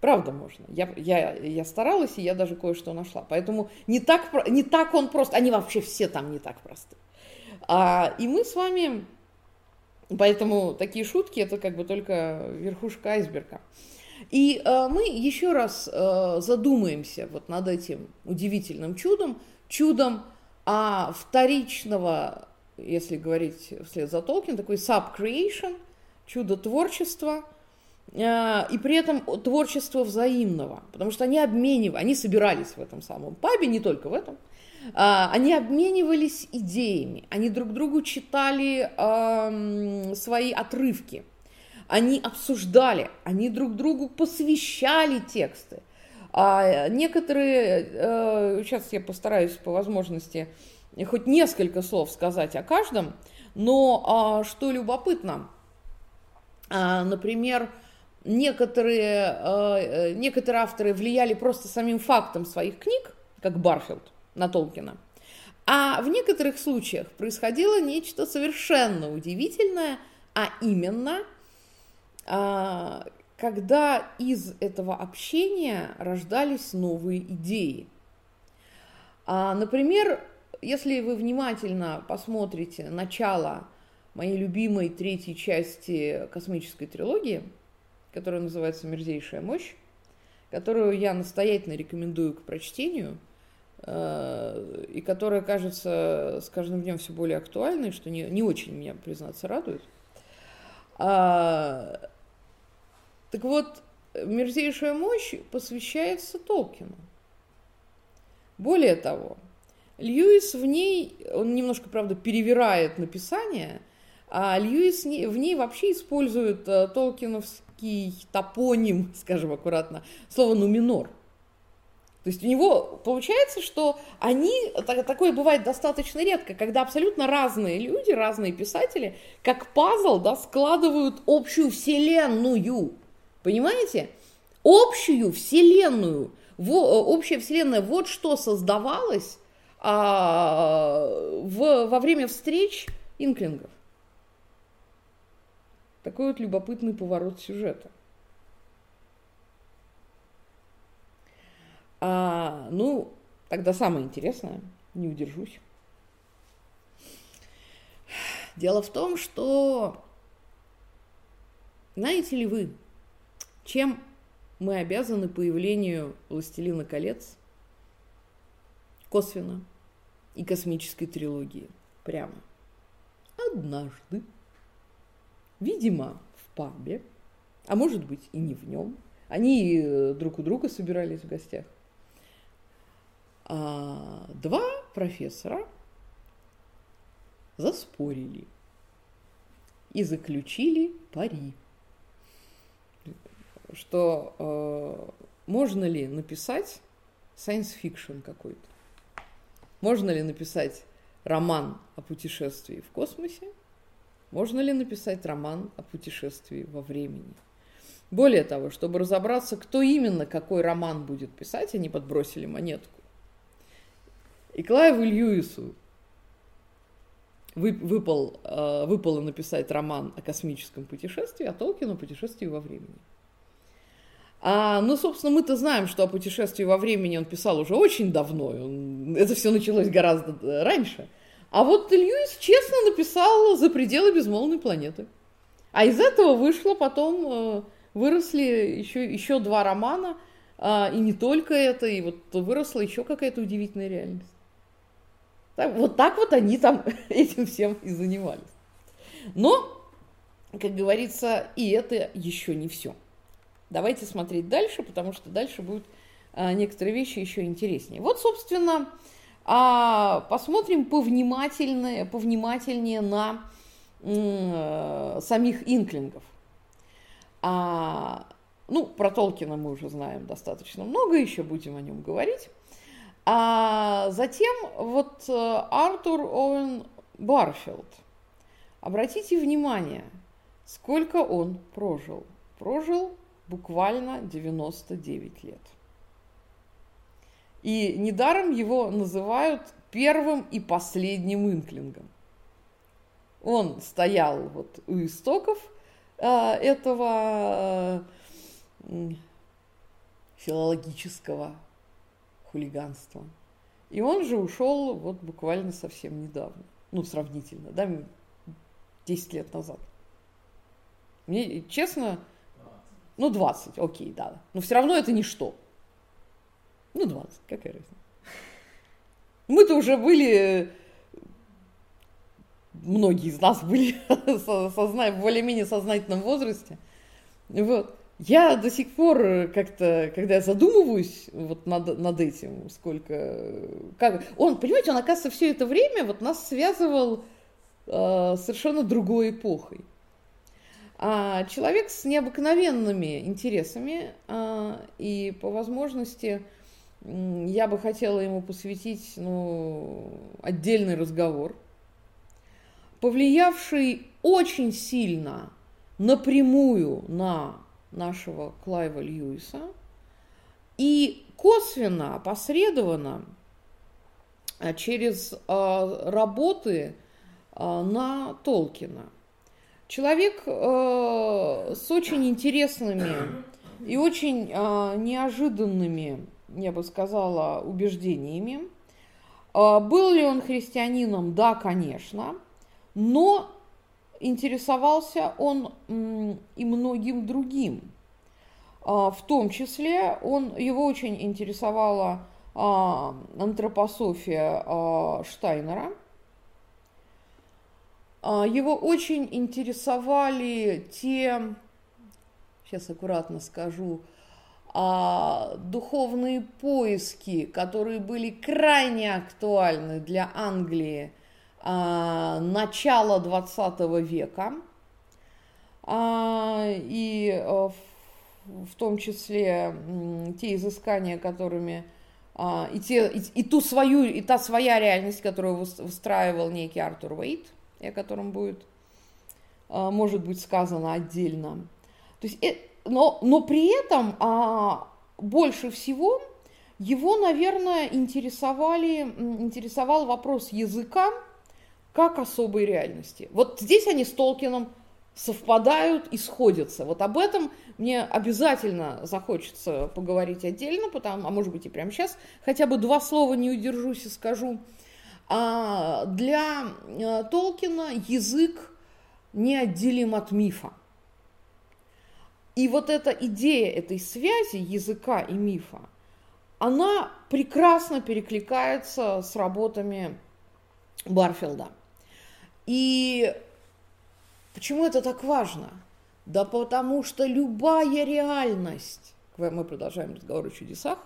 Правда можно. Я, я, я старалась, и я даже кое-что нашла. Поэтому не так, не так он просто... Они вообще все там не так просты. А, и мы с вами... Поэтому такие шутки – это как бы только верхушка айсберга. И э, мы еще раз э, задумаемся вот над этим удивительным чудом, чудом а вторичного, если говорить вслед за Толкин, такой sub-creation, чудо творчества – Э, и при этом творчество взаимного, потому что они обменивались, они собирались в этом самом пабе, не только в этом, а, они обменивались идеями, они друг другу читали свои отрывки, они обсуждали, они друг другу посвящали тексты. А некоторые, э, сейчас я постараюсь по возможности хоть несколько слов сказать о каждом, но а, что любопытно, например, некоторые, э, некоторые авторы влияли просто самим фактом своих книг, как Барфилд на Толкина, а в некоторых случаях происходило нечто совершенно удивительное, а именно, а, когда из этого общения рождались новые идеи. А, например, если вы внимательно посмотрите начало моей любимой третьей части космической трилогии – которая называется «Мерзейшая мощь», которую я настоятельно рекомендую к прочтению, э, и которая кажется с каждым днем все более актуальной, что не, не очень меня, признаться, радует. Так вот, «Мерзейшая мощь» посвящается Толкину. Более того, Льюис в ней, он немножко, правда, перевирает написание, а Льюис в ней вообще использует э, толкиновский топоним, скажем аккуратно, слово нуминор. То есть у него получается, что они, такое бывает достаточно редко, когда абсолютно разные люди, разные писатели, как пазл, да, складывают общую вселенную. Понимаете? Общую вселенную. Во, общая вселенная, вот что создавалось а, в, во время встреч инклингов. Такой вот любопытный поворот сюжета. А, ну, тогда самое интересное, не удержусь. Дело в том, что знаете ли вы, чем мы обязаны появлению «Властелина колец» косвенно и космической трилогии прямо? Однажды видимо, в пабе, а может быть и не в нем. Они э, друг у друга собирались в гостях. А два профессора заспорили и заключили пари, что э, можно ли написать science fiction какой-то, можно ли написать роман о путешествии в космосе, можно ли написать роман о путешествии во времени? Более того, чтобы разобраться, кто именно какой роман будет писать, они подбросили монетку. И Клайву Льюису выпал, э, выпало написать роман о космическом путешествии, а Толкину о путешествии во времени. А, ну, собственно, мы-то знаем, что о путешествии во времени он писал уже очень давно. Он, это все началось гораздо э, раньше – а вот Льюис честно написал «За пределы безмолвной планеты». А из этого вышло потом, э, выросли еще, еще два романа, а, и не только это, и вот выросла еще какая-то удивительная реальность. Так, вот так вот они там этим всем и занимались. Но, как говорится, и это еще не все. Давайте смотреть дальше, потому что дальше будут а, некоторые вещи еще интереснее. Вот, собственно, а, посмотрим повнимательнее, повнимательнее на м, самих инклингов. А, ну, про Толкина мы уже знаем достаточно много, еще будем о нем говорить. А затем вот э, Артур Оуэн Барфилд. Обратите внимание, сколько он прожил. Прожил буквально 99 лет. И недаром его называют первым и последним инклингом. Он стоял вот у истоков э, этого э, филологического хулиганства. И он же ушел вот буквально совсем недавно. Ну, сравнительно, да, 10 лет назад. Мне, честно, ну, 20, окей, да. Но все равно это ничто. Ну, 20, какая разница. Мы-то уже были, многие из нас были в более-менее сознательном возрасте. Вот. Я до сих пор как-то, когда я задумываюсь вот над, над этим, сколько... Как, он, понимаете, он, оказывается, все это время вот нас связывал э, совершенно другой эпохой. А человек с необыкновенными интересами, э, и по возможности я бы хотела ему посвятить ну, отдельный разговор, повлиявший очень сильно напрямую на нашего Клайва Льюиса и косвенно, опосредованно а, через а, работы а, на Толкина. Человек с очень интересными и очень неожиданными, я бы сказала, убеждениями. Был ли он христианином? Да, конечно. Но интересовался он и многим другим. А, в том числе он, его очень интересовала а, антропософия а, Штайнера. Его очень интересовали те, сейчас аккуратно скажу, духовные поиски, которые были крайне актуальны для Англии а, начала 20 века, а, и а, в том числе те изыскания, которыми и, те, и, и ту свою, и та своя реальность, которую выстраивал некий Артур Уэйт, о котором будет, может быть, сказано отдельно. То есть, э, но, но при этом больше всего его, наверное, интересовали, интересовал вопрос языка, как особой реальности. Вот здесь они с Толкином совпадают и сходятся. Вот об этом мне обязательно захочется поговорить отдельно, потому, а может быть и прямо сейчас, хотя бы два слова не удержусь и скажу. А для э, Толкина язык неотделим от мифа. И вот эта идея этой связи языка и мифа, она прекрасно перекликается с работами Барфилда. И почему это так важно? Да потому что любая реальность, мы продолжаем разговор о чудесах,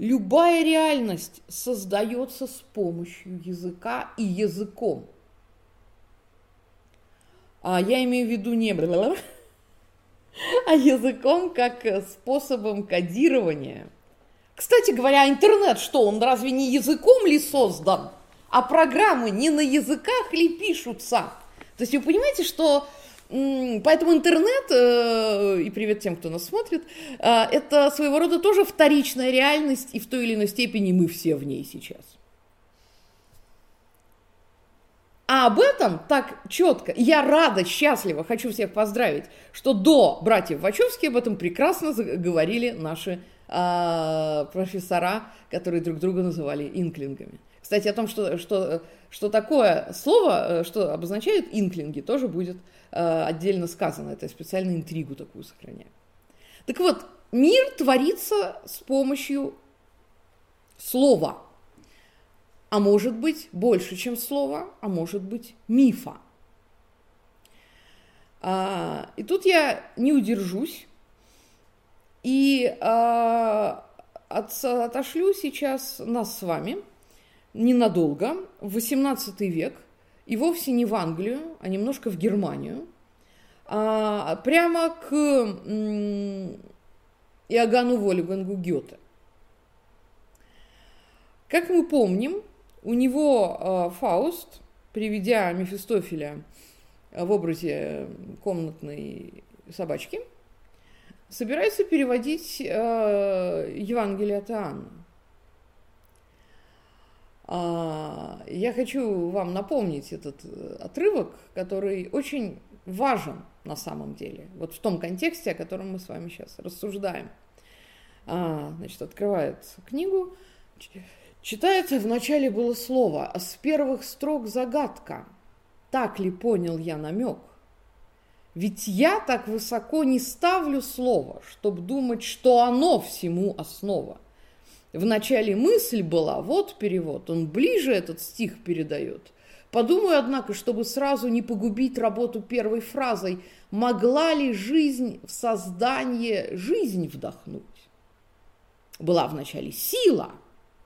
любая реальность создается с помощью языка и языком. А я имею в виду не а языком как способом кодирования. Кстати говоря, интернет что, он разве не языком ли создан? а программы не на языках ли пишутся. То есть вы понимаете, что Поэтому интернет, э, и привет тем, кто нас смотрит, э, это своего рода тоже вторичная реальность, и в той или иной степени мы все в ней сейчас. А об этом так четко, я рада, счастлива, хочу всех поздравить, что до братьев Вачовски об этом прекрасно говорили наши э, профессора, которые друг друга называли инклингами. Кстати, о том, что, что, что такое слово, э, что обозначает инклинги, тоже будет э, отдельно сказано. Это специально интригу такую сохраняю. Так вот, мир творится с помощью слова. а может быть больше, чем слова, а может быть мифа. А, и тут я не удержусь и а, от, отошлю сейчас нас с вами ненадолго в XVIII век, и вовсе не в Англию, а немножко в Германию, а, прямо к Иоганну Вольфгангу Гёте. Как мы помним, у него э, Фауст, приведя Мефистофеля в образе комнатной собачки, собирается переводить э, Евангелие от Иоанна. А, я хочу вам напомнить этот отрывок, который очень важен на самом деле, вот в том контексте, о котором мы с вами сейчас рассуждаем. А, значит, открывает книгу, читается, вначале было слово, а с первых строк загадка. Так ли понял я намек? Ведь я так высоко не ставлю слово, чтобы думать, что оно всему основа. Вначале мысль была, вот перевод, он ближе этот стих передает. Подумаю, однако, чтобы сразу не погубить работу первой фразой, могла ли жизнь в создание жизнь вдохнуть? Была вначале сила,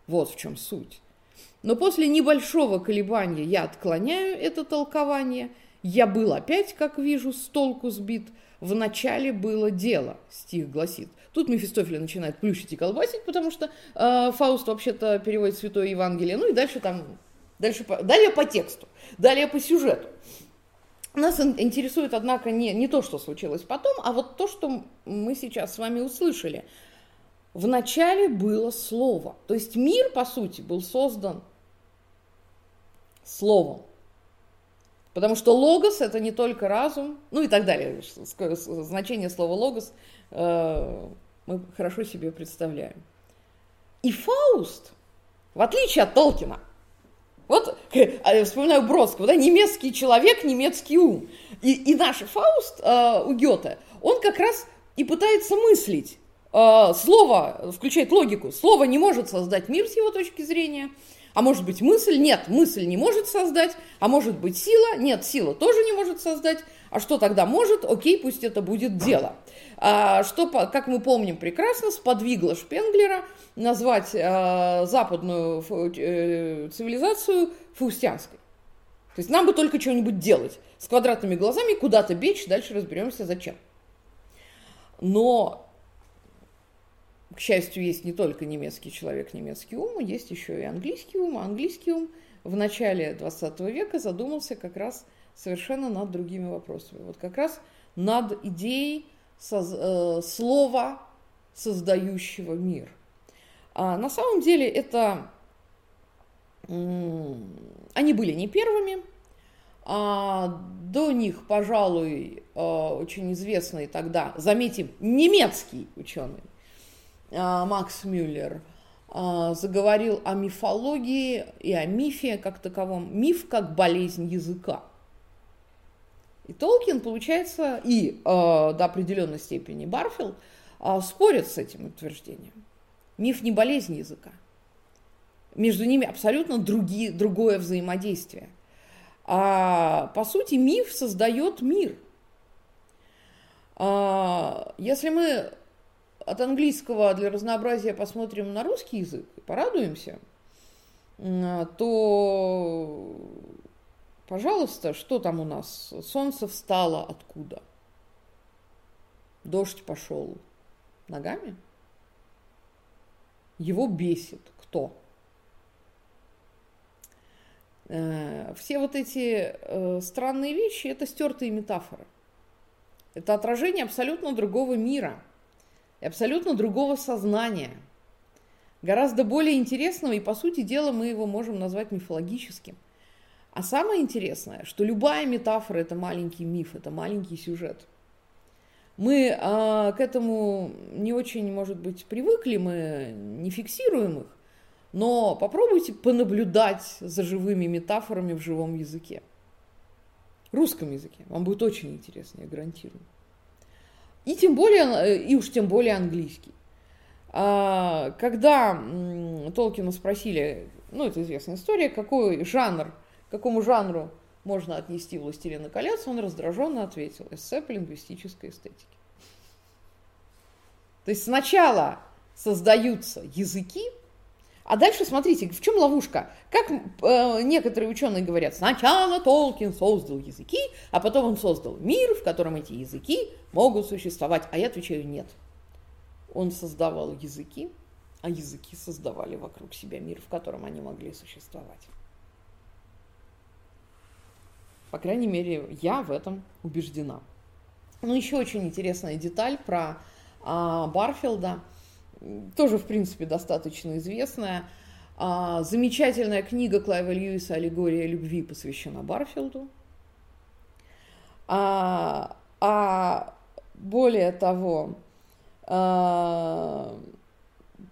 вот в чем суть. Но после небольшого колебания я отклоняю это толкование – я был опять, как вижу, с толку сбит. В начале было дело, стих гласит. Тут Мефистофеля начинает плющить и колбасить, потому что э, Фауст вообще-то переводит Святое Евангелие. Ну и дальше там, дальше по, далее по тексту, далее по сюжету. Нас интересует, однако, не, не то, что случилось потом, а вот то, что мы сейчас с вами услышали. В начале было слово. То есть мир, по сути, был создан словом. Потому что логос – это не только разум, ну и так далее. Значение слова логос э, мы хорошо себе представляем. И Фауст, в отличие от Толкина, вот а вспоминаю Бродского, да, немецкий человек, немецкий ум. И, и наш Фауст э, у Гёте, он как раз и пытается мыслить. Э, слово включает логику. Слово не может создать мир с его точки зрения – а может быть мысль? Нет, мысль не может создать. А может быть сила? Нет, сила тоже не может создать. А что тогда может? Окей, пусть это будет дело. А, что, как мы помним прекрасно, сподвигло Шпенглера назвать а, западную э, цивилизацию фаустианской. То есть нам бы только что-нибудь делать. С квадратными глазами куда-то бечь, дальше разберемся зачем. Но к счастью, есть не только немецкий человек, немецкий ум, есть еще и английский ум. Английский ум в начале 20 века задумался как раз совершенно над другими вопросами. Вот как раз над идеей соз, э, слова, создающего мир. А на самом деле это... Они были не первыми, а до них, пожалуй, э, очень известный тогда, заметим, немецкий ученый Макс Мюллер а, заговорил о мифологии и о мифе как таковом. Миф как болезнь языка. И Толкин, получается, и э, до определенной степени Барфилд э, спорят с этим утверждением. Миф не болезнь языка. Между ними абсолютно другие, другое взаимодействие. А, по сути, миф создает мир. А, если мы от английского для разнообразия посмотрим на русский язык и порадуемся, то, пожалуйста, что там у нас? Солнце встало откуда? Дождь пошел ногами? Его бесит кто? Э, все вот эти э, странные вещи – это стертые метафоры. Это отражение абсолютно другого мира – и абсолютно другого сознания, гораздо более интересного, и, по сути дела, мы его можем назвать мифологическим. А самое интересное, что любая метафора – это маленький миф, это маленький сюжет. Мы а, к этому не очень, может быть, привыкли, мы не фиксируем их, но попробуйте понаблюдать за живыми метафорами в живом языке. Русском языке. Вам будет очень интересно, я гарантирую. И тем более, э, и уж тем более английский. А, когда Толкина спросили, ну, это известная история, какой жанр, какому жанру можно отнести «Властелина колец», он раздраженно ответил «эссе по лингвистической эстетике». То есть сначала создаются языки, а дальше смотрите, в чем ловушка? Как э, некоторые ученые говорят, сначала Толкин создал языки, а потом он создал мир, в котором эти языки могут существовать. А я отвечаю, нет. Он создавал языки, а языки создавали вокруг себя мир, в котором они могли существовать. По крайней мере, я в этом убеждена. Ну, еще очень интересная деталь про а, Барфилда – тоже, в принципе, достаточно известная. А, замечательная книга Клайва Льюиса «Аллегория любви» посвящена Барфилду. А, а более того, а,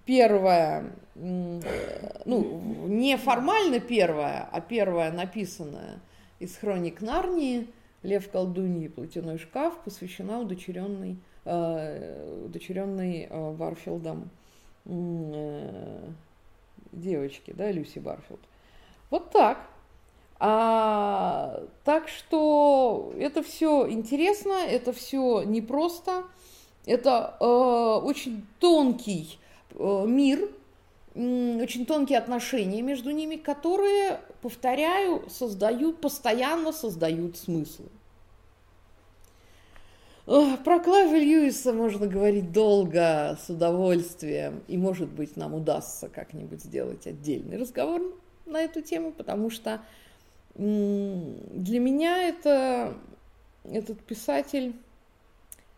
первая, ну, не формально первая, а первая написанная из хроник Нарнии «Лев колдуньи и платяной шкаф» посвящена удочеренной удочеренной э, Барфилдом э, девочки, да, Люси Барфилд. Вот так. А, так что это все интересно, это все непросто, это э, очень тонкий э, мир, э, очень тонкие отношения между ними, которые, повторяю, создают, постоянно создают смыслы. Про Клайва Льюиса можно говорить долго, с удовольствием, и, может быть, нам удастся как-нибудь сделать отдельный разговор на эту тему, потому что для меня это, этот писатель,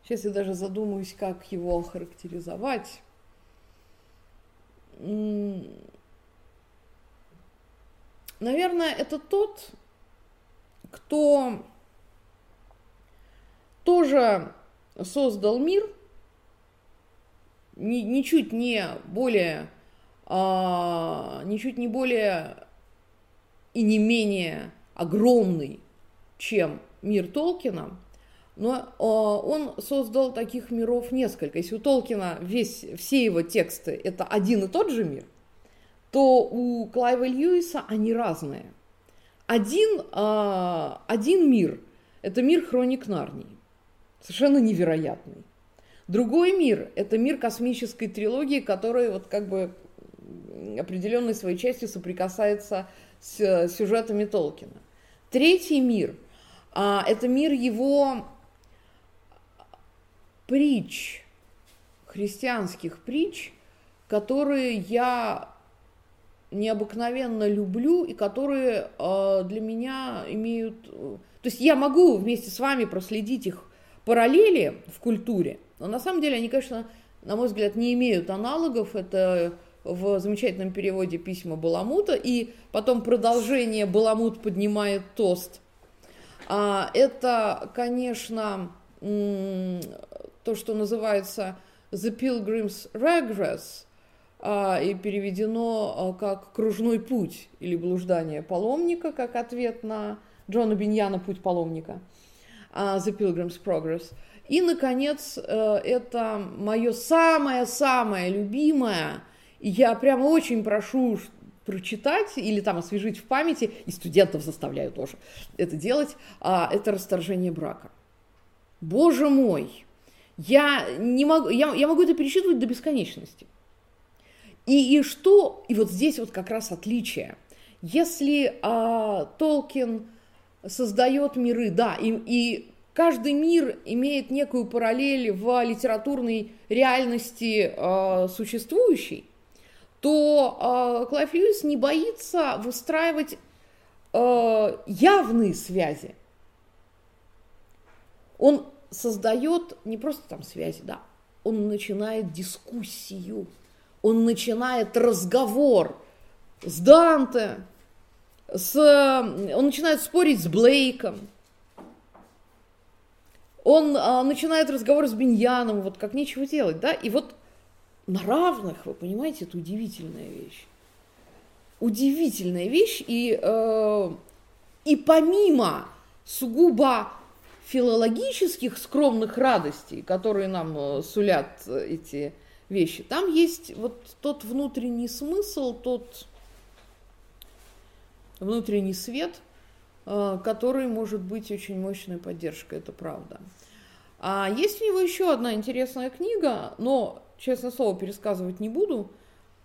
сейчас я даже задумаюсь, как его охарактеризовать, наверное, это тот, кто тоже создал мир, ни, ничуть не более, а, ничуть не более и не менее огромный, чем мир Толкина, но а, он создал таких миров несколько. Если у Толкина весь, все его тексты это один и тот же мир, то у Клайва Льюиса они разные. Один, а, один мир – это мир хроник Нарнии совершенно невероятный. Другой мир – это мир космической трилогии, который вот как бы определенной своей частью соприкасается с сюжетами Толкина. Третий мир а, – это мир его притч, христианских притч, которые я необыкновенно люблю и которые э, для меня имеют... То есть я могу вместе с вами проследить их параллели в культуре, но на самом деле они, конечно, на мой взгляд, не имеют аналогов. Это в замечательном переводе письма Баламута, и потом продолжение «Баламут поднимает тост». А, это, конечно, то, что называется «The Pilgrim's Regress», а, и переведено а, как «Кружной путь» или «Блуждание паломника», как ответ на Джона Биньяна «Путь паломника». The Pilgrim's Progress. И, наконец, э, это мое самое-самое любимое, я прямо очень прошу прочитать или там освежить в памяти, и студентов заставляю тоже это делать, а, это расторжение брака. Боже мой, я, не могу, я, я могу это пересчитывать до бесконечности. И, и что, и вот здесь вот как раз отличие. Если а, Толкин создает миры, да, и, и каждый мир имеет некую параллель в литературной реальности э, существующей, то э, Клайв Льюис не боится выстраивать э, явные связи. Он создает не просто там связи, да, он начинает дискуссию, он начинает разговор с Данте, с, он начинает спорить с Блейком, он а, начинает разговор с Беньяном, вот как нечего делать, да, и вот на равных, вы понимаете, это удивительная вещь. Удивительная вещь, и, э, и помимо сугубо филологических скромных радостей, которые нам э, сулят эти вещи. Там есть вот тот внутренний смысл, тот внутренний свет, э, который может быть очень мощной поддержкой, это правда. А есть у него еще одна интересная книга, но, честное слово, пересказывать не буду,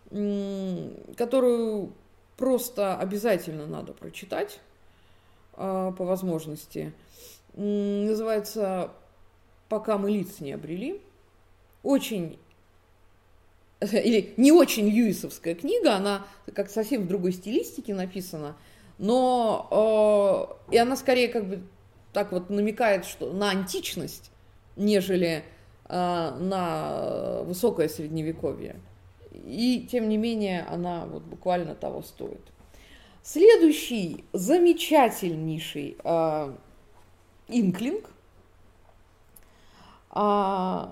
которую просто обязательно надо прочитать э, по возможности. Называется «Пока мы лиц не обрели». Очень или не очень льюисовская книга, она как совсем в другой стилистике написана, но э, и она скорее как бы так вот намекает что на античность, нежели э, на высокое средневековье. И тем не менее она вот буквально того стоит. Следующий замечательнейший э, инклинг, э,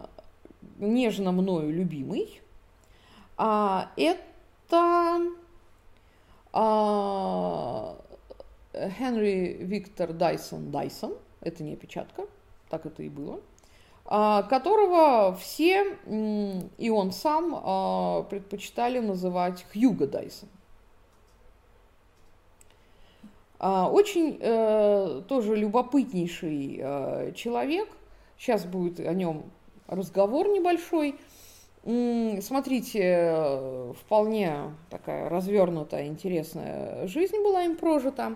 нежно мною любимый, а, это а, Хенри Виктор Дайсон Дайсон, это не опечатка, так это и было, а, которого все, и он сам, а, предпочитали называть Хьюго Дайсон. А, очень э, тоже любопытнейший э, человек. Сейчас будет о нем разговор небольшой. Смотрите, вполне такая развернутая, интересная жизнь была им прожита.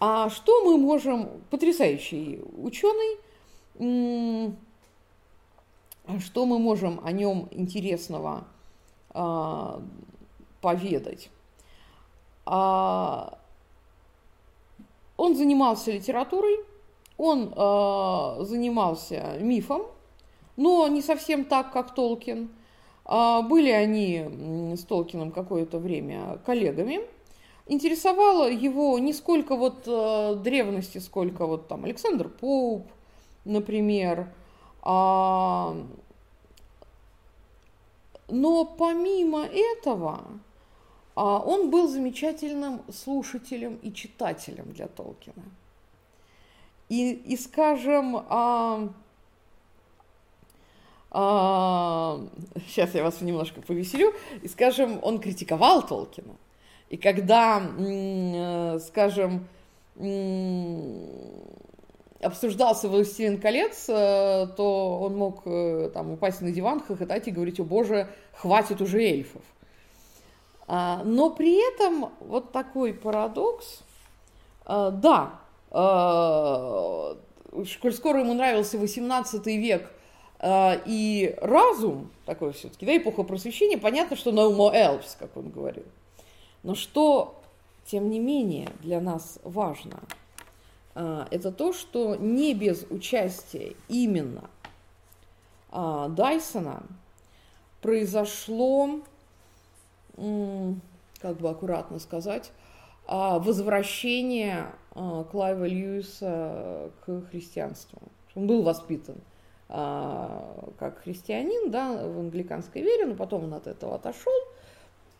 А что мы можем, потрясающий ученый, что мы можем о нем интересного а, поведать? А, он занимался литературой, он а, занимался мифом, но не совсем так, как Толкин – были они с Толкином какое-то время коллегами. Интересовало его не сколько вот э, древности, сколько вот там Александр Поуп, например. А, но помимо этого, а, он был замечательным слушателем и читателем для Толкина. И, и скажем, сейчас я вас немножко повеселю, и, скажем, он критиковал Толкина. И когда, э, скажем, обсуждался «Властелин колец», э, то он мог э, там упасть на диван, хохотать и говорить, о боже, хватит уже эльфов. А, но при этом вот такой парадокс, да, коль скоро ему нравился 18 век – а, и разум, такой все-таки, да, эпоха просвещения, понятно, что more elves, как он говорил. Но что, тем не менее, для нас важно, а, это то, что не без участия именно а, Дайсона произошло, как бы аккуратно сказать, возвращение Клайва Льюиса к христианству. Он был воспитан а, как христианин, да, в англиканской вере, но потом он от этого отошел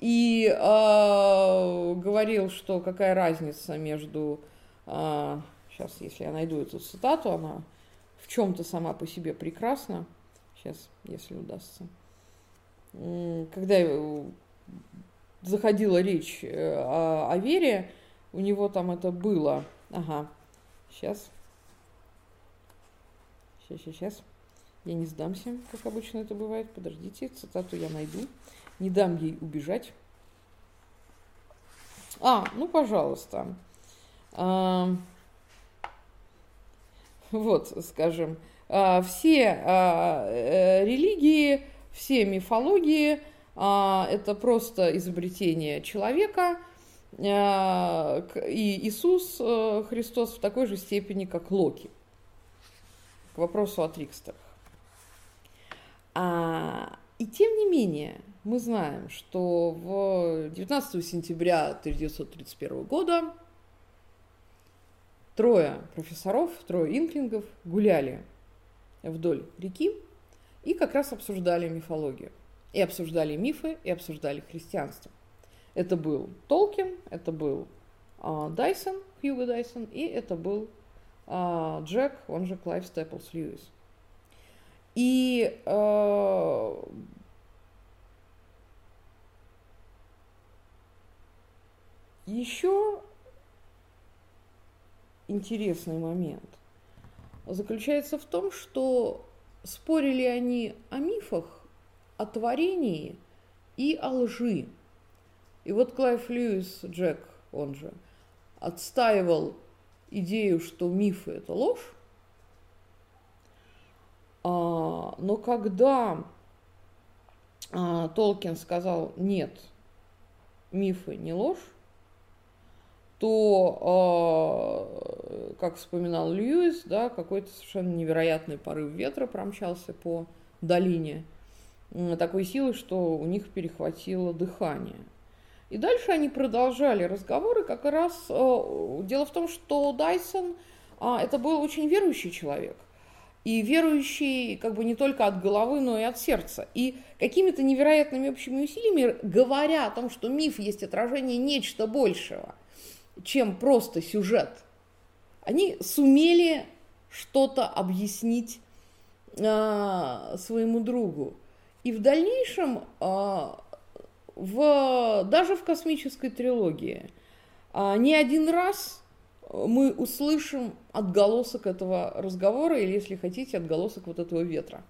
и э, говорил, что какая разница между, э, сейчас, если я найду эту цитату, она в чем-то сама по себе прекрасна, сейчас, если удастся, когда заходила речь э, о, о вере, у него там это было, ага, сейчас, сейчас, сейчас, сейчас. Я не сдамся, как обычно это бывает. Подождите, цитату я найду. Не дам ей убежать. А, ну, пожалуйста. А, вот, скажем, а, все а, э, религии, все мифологии а, это просто изобретение человека. И Иисус а, Христос в такой же степени, как Локи. К вопросу о Трикстерах. А, и тем не менее, мы знаем, что в 19 сентября 1931 года трое профессоров, трое инклингов гуляли вдоль реки и как раз обсуждали мифологию. И обсуждали мифы, и обсуждали христианство. Это был Толкин, это был а, Дайсон, Хьюго Дайсон, и это был а, Джек, он же Клайв Стейплс Льюис. И э, еще интересный момент заключается в том, что спорили они о мифах, о творении и о лжи. И вот Клайв Льюис, Джек, он же, отстаивал идею, что мифы – это ложь, но когда а, Толкин сказал «нет, мифы не ложь», то, а, как вспоминал Льюис, да, какой-то совершенно невероятный порыв ветра промчался по долине такой силы, что у них перехватило дыхание. И дальше они продолжали разговоры, как раз дело в том, что Дайсон это был очень верующий человек – и верующий как бы не только от головы, но и от сердца. И какими-то невероятными общими усилиями, говоря о том, что миф есть отражение нечто большего, чем просто сюжет, они сумели что-то объяснить а, своему другу. И в дальнейшем, а, в, даже в космической трилогии, а, не один раз мы услышим отголосок этого разговора, или, если хотите, отголосок вот этого ветра.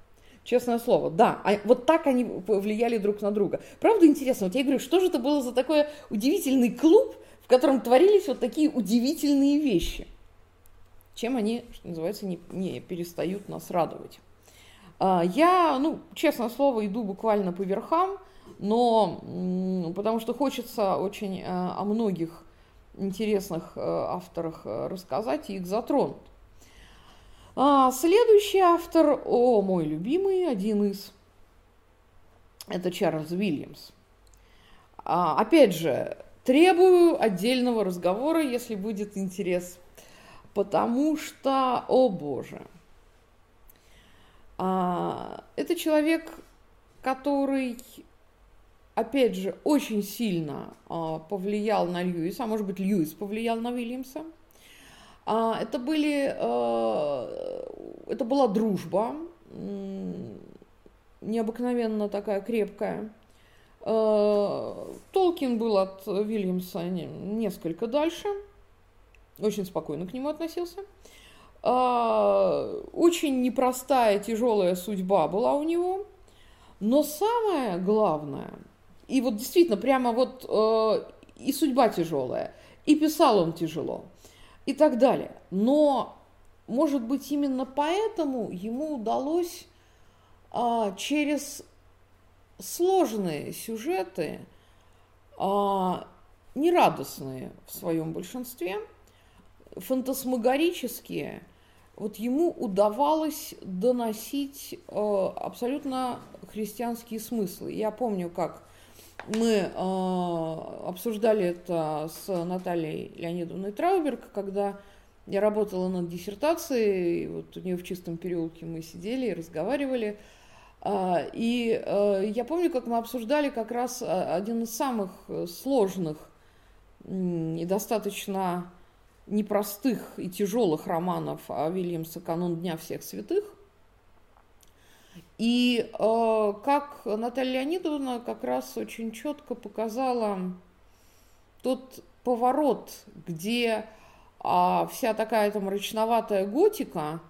Честное слово, да, а вот так они влияли друг на друга. Правда интересно, вот я говорю, что же это было за такой удивительный клуб, в котором творились вот такие удивительные вещи? Чем они, что называется, не, не перестают нас радовать. А, я, ну, честное слово, иду буквально по верхам, но потому что хочется очень э, о многих интересных э, авторах э, рассказать и их затронуть. А следующий автор, о, мой любимый, один из, это Чарльз Уильямс. А, опять же, требую отдельного разговора, если будет интерес, потому что, о боже, а, это человек, который опять же, очень сильно а, повлиял на Льюиса, а может быть, Льюис повлиял на Уильямса. А, это были, а, это была дружба, необыкновенно такая крепкая. Толкин был от Вильямса несколько дальше, очень спокойно к нему относился. Очень непростая, тяжелая судьба была у него. Но самое главное – и вот действительно, прямо вот э, и судьба тяжелая, и писал он тяжело, и так далее. Но, может быть, именно поэтому ему удалось э, через сложные сюжеты, э, нерадостные в своем большинстве, фантасмагорические, вот ему удавалось доносить э, абсолютно христианские смыслы. Я помню, как мы э, обсуждали это с Натальей Леонидовной Трауберг, когда я работала над диссертацией, вот у нее в чистом переулке мы сидели и разговаривали. Э, и э, я помню, как мы обсуждали как раз один из самых сложных и достаточно непростых и тяжелых романов Вильямса «Канун Дня всех святых», и э, как Наталья Леонидовна как раз очень четко показала тот поворот, где э, вся такая там мрачноватая готика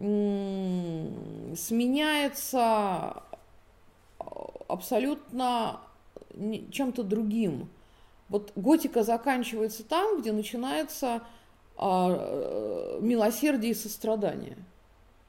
э, сменяется абсолютно чем-то другим. Вот готика заканчивается там, где начинается э, милосердие и сострадание.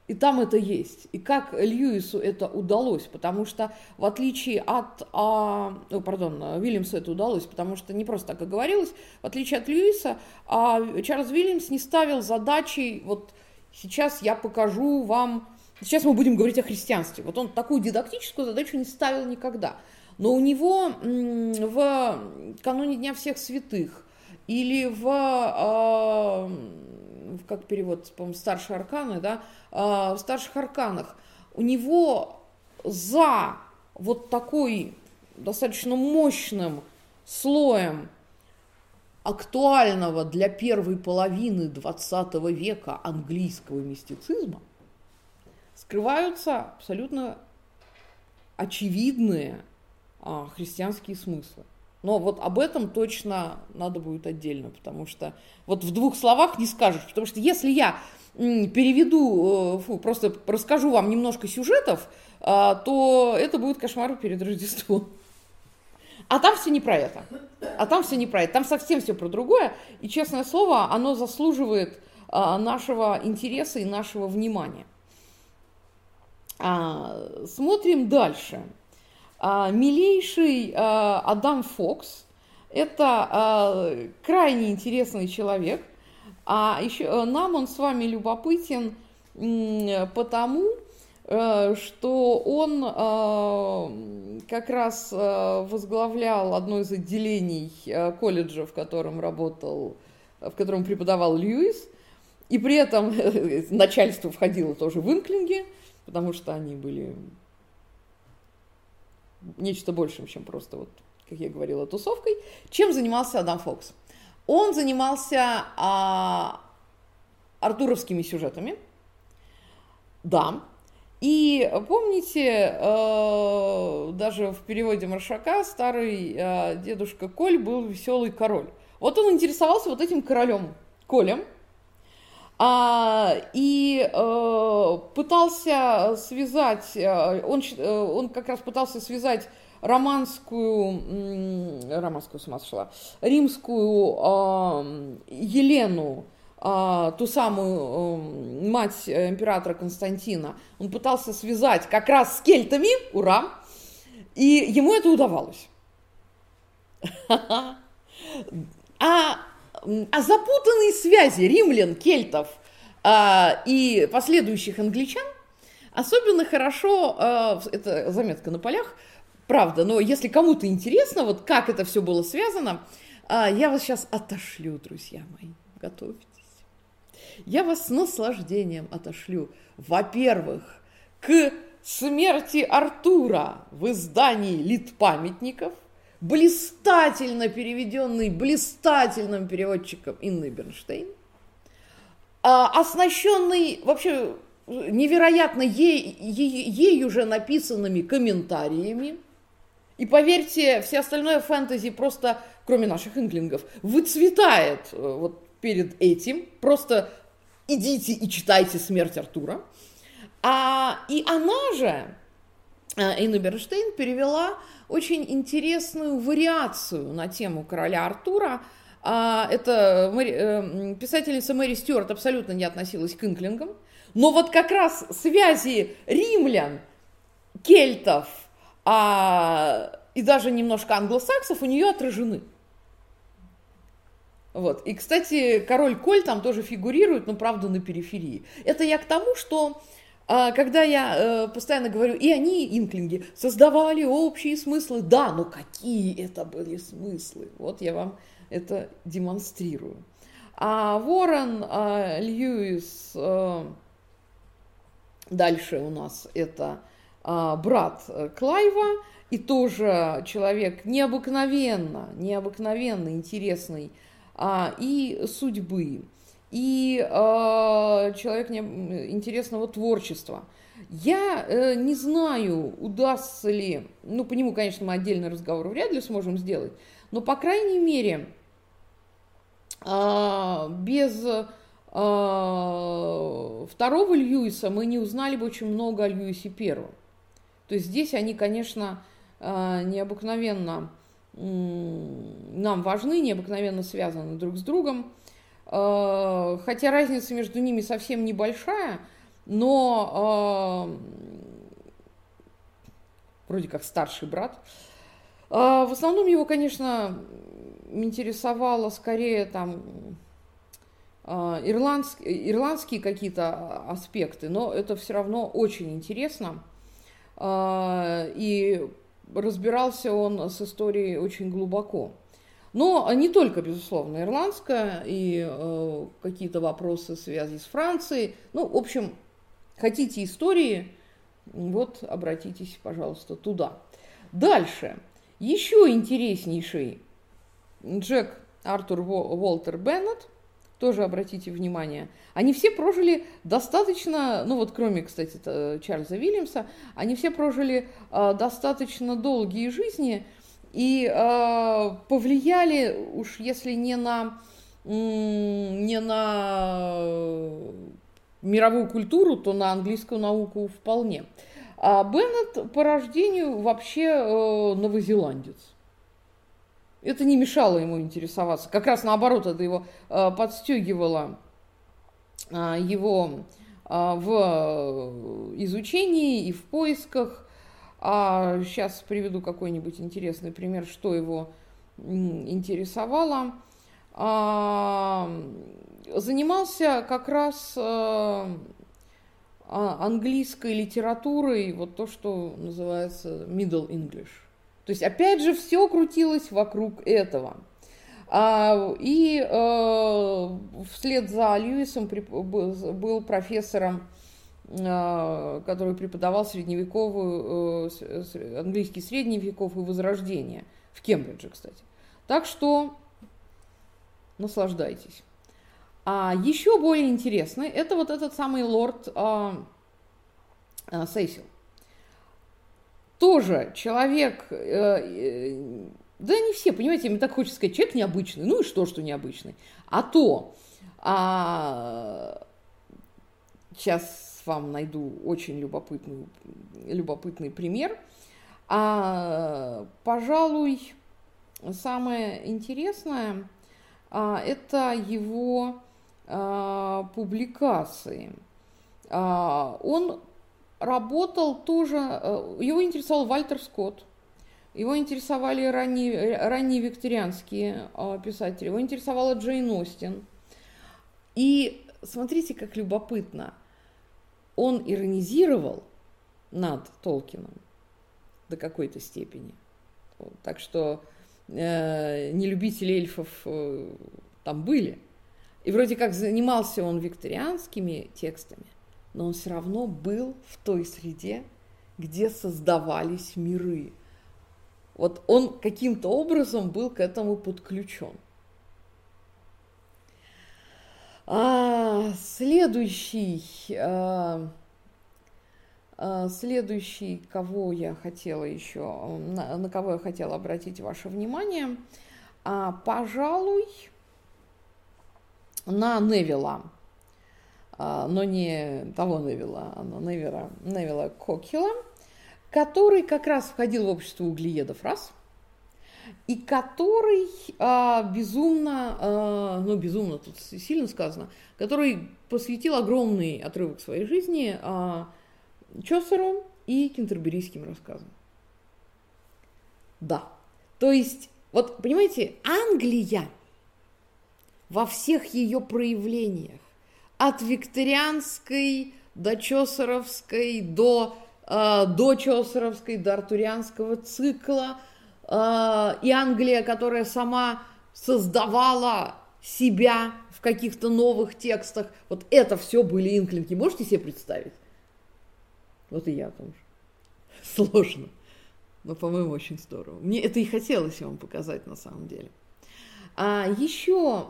И там это есть. И как Льюису это удалось, потому что в отличие от, а, о, пардон, Вильямсу это удалось, потому что не просто так и говорилось, в отличие от Льюиса, а, Чарльз Вильямс не ставил задачей, вот сейчас я покажу вам, сейчас мы будем говорить о христианстве. Вот он такую дидактическую задачу не ставил никогда. Но у него в кануне Дня всех святых или в а, как перевод, по-моему, старшие арканы, да, а, в старших арканах, у него за вот такой достаточно мощным слоем актуального для первой половины XX века английского мистицизма скрываются абсолютно очевидные а, христианские смыслы. Но вот об этом точно надо будет отдельно, потому что вот в двух словах не скажешь. Потому что если я переведу, э, фу, просто расскажу вам немножко сюжетов, а, то это будет кошмар перед Рождеством. А там все не про это. А там все не про это. Там совсем все про другое. И, честное слово, оно заслуживает а, нашего интереса и нашего внимания. А, смотрим дальше. Милейший Адам Фокс – это крайне интересный человек – а еще э, нам он с вами любопытен потому, э, что он э, как раз возглавлял одно из отделений колледжа, в котором работал, в котором преподавал Льюис, и при этом начальство входило тоже в инклинги, потому что они были нечто большим, чем просто вот, как я говорила, тусовкой. Чем занимался Адам Фокс? Он занимался а, артуровскими сюжетами. Да. И помните, э, даже в переводе Маршака старый э, дедушка Коль был веселый король. Вот он интересовался вот этим королем Колем, а, и э, пытался связать, э, он, э, он как раз пытался связать романскую, романскую с римскую э, Елену, э, ту самую э, мать императора Константина, он пытался связать как раз с кельтами, ура, и ему это удавалось. А, а запутанные связи римлян, кельтов а, и последующих англичан особенно хорошо, а, это заметка на полях, Правда, но если кому-то интересно, вот как это все было связано, а, я вас сейчас отошлю, друзья мои. Готовьтесь. Я вас с наслаждением отошлю, во-первых, к смерти Артура в издании «Литпамятников», блистательно переведенный блистательным переводчиком Инной Бернштейн, а, оснащенный вообще невероятно ей, ей, ей уже написанными комментариями, и поверьте, все остальное фэнтези просто, кроме наших инглингов, выцветает э, вот перед этим. Просто идите и читайте «Смерть Артура». А, и она же, Инна Бернштейн, перевела очень интересную вариацию на тему короля Артура. А, это э, писательница Мэри Стюарт абсолютно не относилась к инклингам, но вот как раз связи римлян, кельтов – а, и даже немножко англосаксов у нее отражены. Вот. И, кстати, король Коль там тоже фигурирует, но, правда, на периферии. Это я к тому, что а, когда я э, постоянно говорю, и они, инклинги, создавали общие смыслы, да, но какие это были смыслы? Вот я вам это демонстрирую. А Ворон, а, Льюис, а, дальше у нас это а, брат э, Клайва, и тоже человек необыкновенно, необыкновенно интересный а, и судьбы, и а, человек не, интересного творчества. Я э, не знаю, удастся ли, ну, по нему, конечно, мы отдельный разговор вряд ли сможем сделать, но, по крайней мере, э, без э, второго Льюиса мы не узнали бы очень много о Льюисе Первом. То есть здесь они, конечно, э, необыкновенно нам важны, необыкновенно связаны друг с другом. Э, хотя разница между ними совсем небольшая, но э, вроде как старший брат. В основном его, конечно, интересовало скорее там ирландские, ирландские какие-то аспекты, но это все равно очень интересно. И разбирался он с историей очень глубоко. Но не только, безусловно, ирландская и э, какие-то вопросы связи с Францией. Ну, в общем, хотите истории, вот обратитесь, пожалуйста, туда. Дальше. Еще интереснейший Джек Артур Уолтер Беннет – тоже обратите внимание, они все прожили достаточно, ну вот кроме, кстати, Чарльза Вильямса, они все прожили э, достаточно долгие жизни, и э, повлияли, уж если не на, не на мировую культуру, то на английскую науку вполне. А Беннет по рождению вообще э, новозеландец. Это не мешало ему интересоваться. Как раз наоборот, это его э, подстегивало э, его э, в изучении и в поисках. А сейчас приведу какой-нибудь интересный пример, что его интересовало. А, занимался как раз э, а, английской литературой, вот то, что называется middle English. То есть, опять же, все крутилось вокруг этого. А, и э, вслед за Льюисом был профессором, который преподавал средневековую, английский средних веков и возрождение в Кембридже, кстати. Так что наслаждайтесь. А еще более интересный это вот этот самый лорд а, а, Сейсил. Тоже человек, э, э, да не все, понимаете, мне так хочется сказать, человек необычный. Ну и что, что необычный? А то, а, сейчас вам найду очень любопытный, любопытный пример. А, пожалуй, самое интересное, а, это его а, публикации. А, он работал тоже, э, его интересовал Вальтер Скотт, его интересовали ранние, ранние викторианские а, писатели, его интересовала Джейн Остин. И смотрите, как любопытно. Он иронизировал над Толкином до какой-то степени. Так что э, нелюбители эльфов э, там были. И вроде как занимался он викторианскими текстами, но он все равно был в той среде, где создавались миры. Вот он каким-то образом был к этому подключен. А, следующий, а, а, следующий, кого я хотела еще, на, на кого я хотела обратить ваше внимание, а, пожалуй, на Невилла, а, но не того Невилла, а на Невера, Невилла Кокхила, который как раз входил в общество углеедов. Раз, и который а, безумно, а, ну безумно тут сильно сказано, который посвятил огромный отрывок своей жизни а, Чосеру и кентерберийским рассказам. Да, то есть, вот понимаете, Англия – во всех ее проявлениях, от викторианской до чосеровской, до, э, до чосеровской, до артурианского цикла, и Англия, которая сама создавала себя в каких-то новых текстах, вот это все были инклинги. Можете себе представить? Вот и я тоже. Сложно. Но, по-моему, очень здорово. Мне это и хотелось вам показать на самом деле. А еще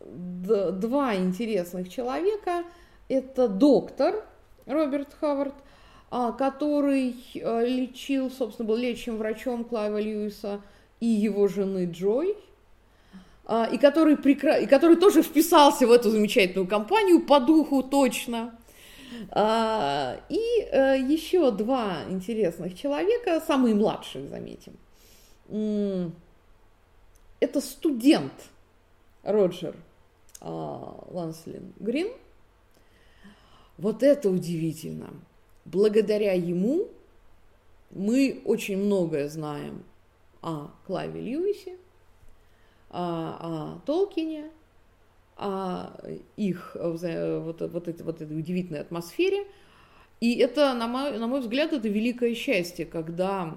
два интересных человека. Это доктор Роберт Хавард, а, который э, лечил, собственно, был лечащим врачом Клайва Льюиса и его жены Джой, а, и который, прекра... и который тоже вписался в эту замечательную компанию по духу точно. А, и э, еще два интересных человека, самые младшие, заметим это студент Роджер а, Ланслин Грин. Вот это удивительно. Благодаря ему мы очень многое знаем о Клаве Льюисе, о, о Толкине, о их вот, вот, этой, вот этой удивительной атмосфере – и это, на мой, на мой взгляд, это великое счастье, когда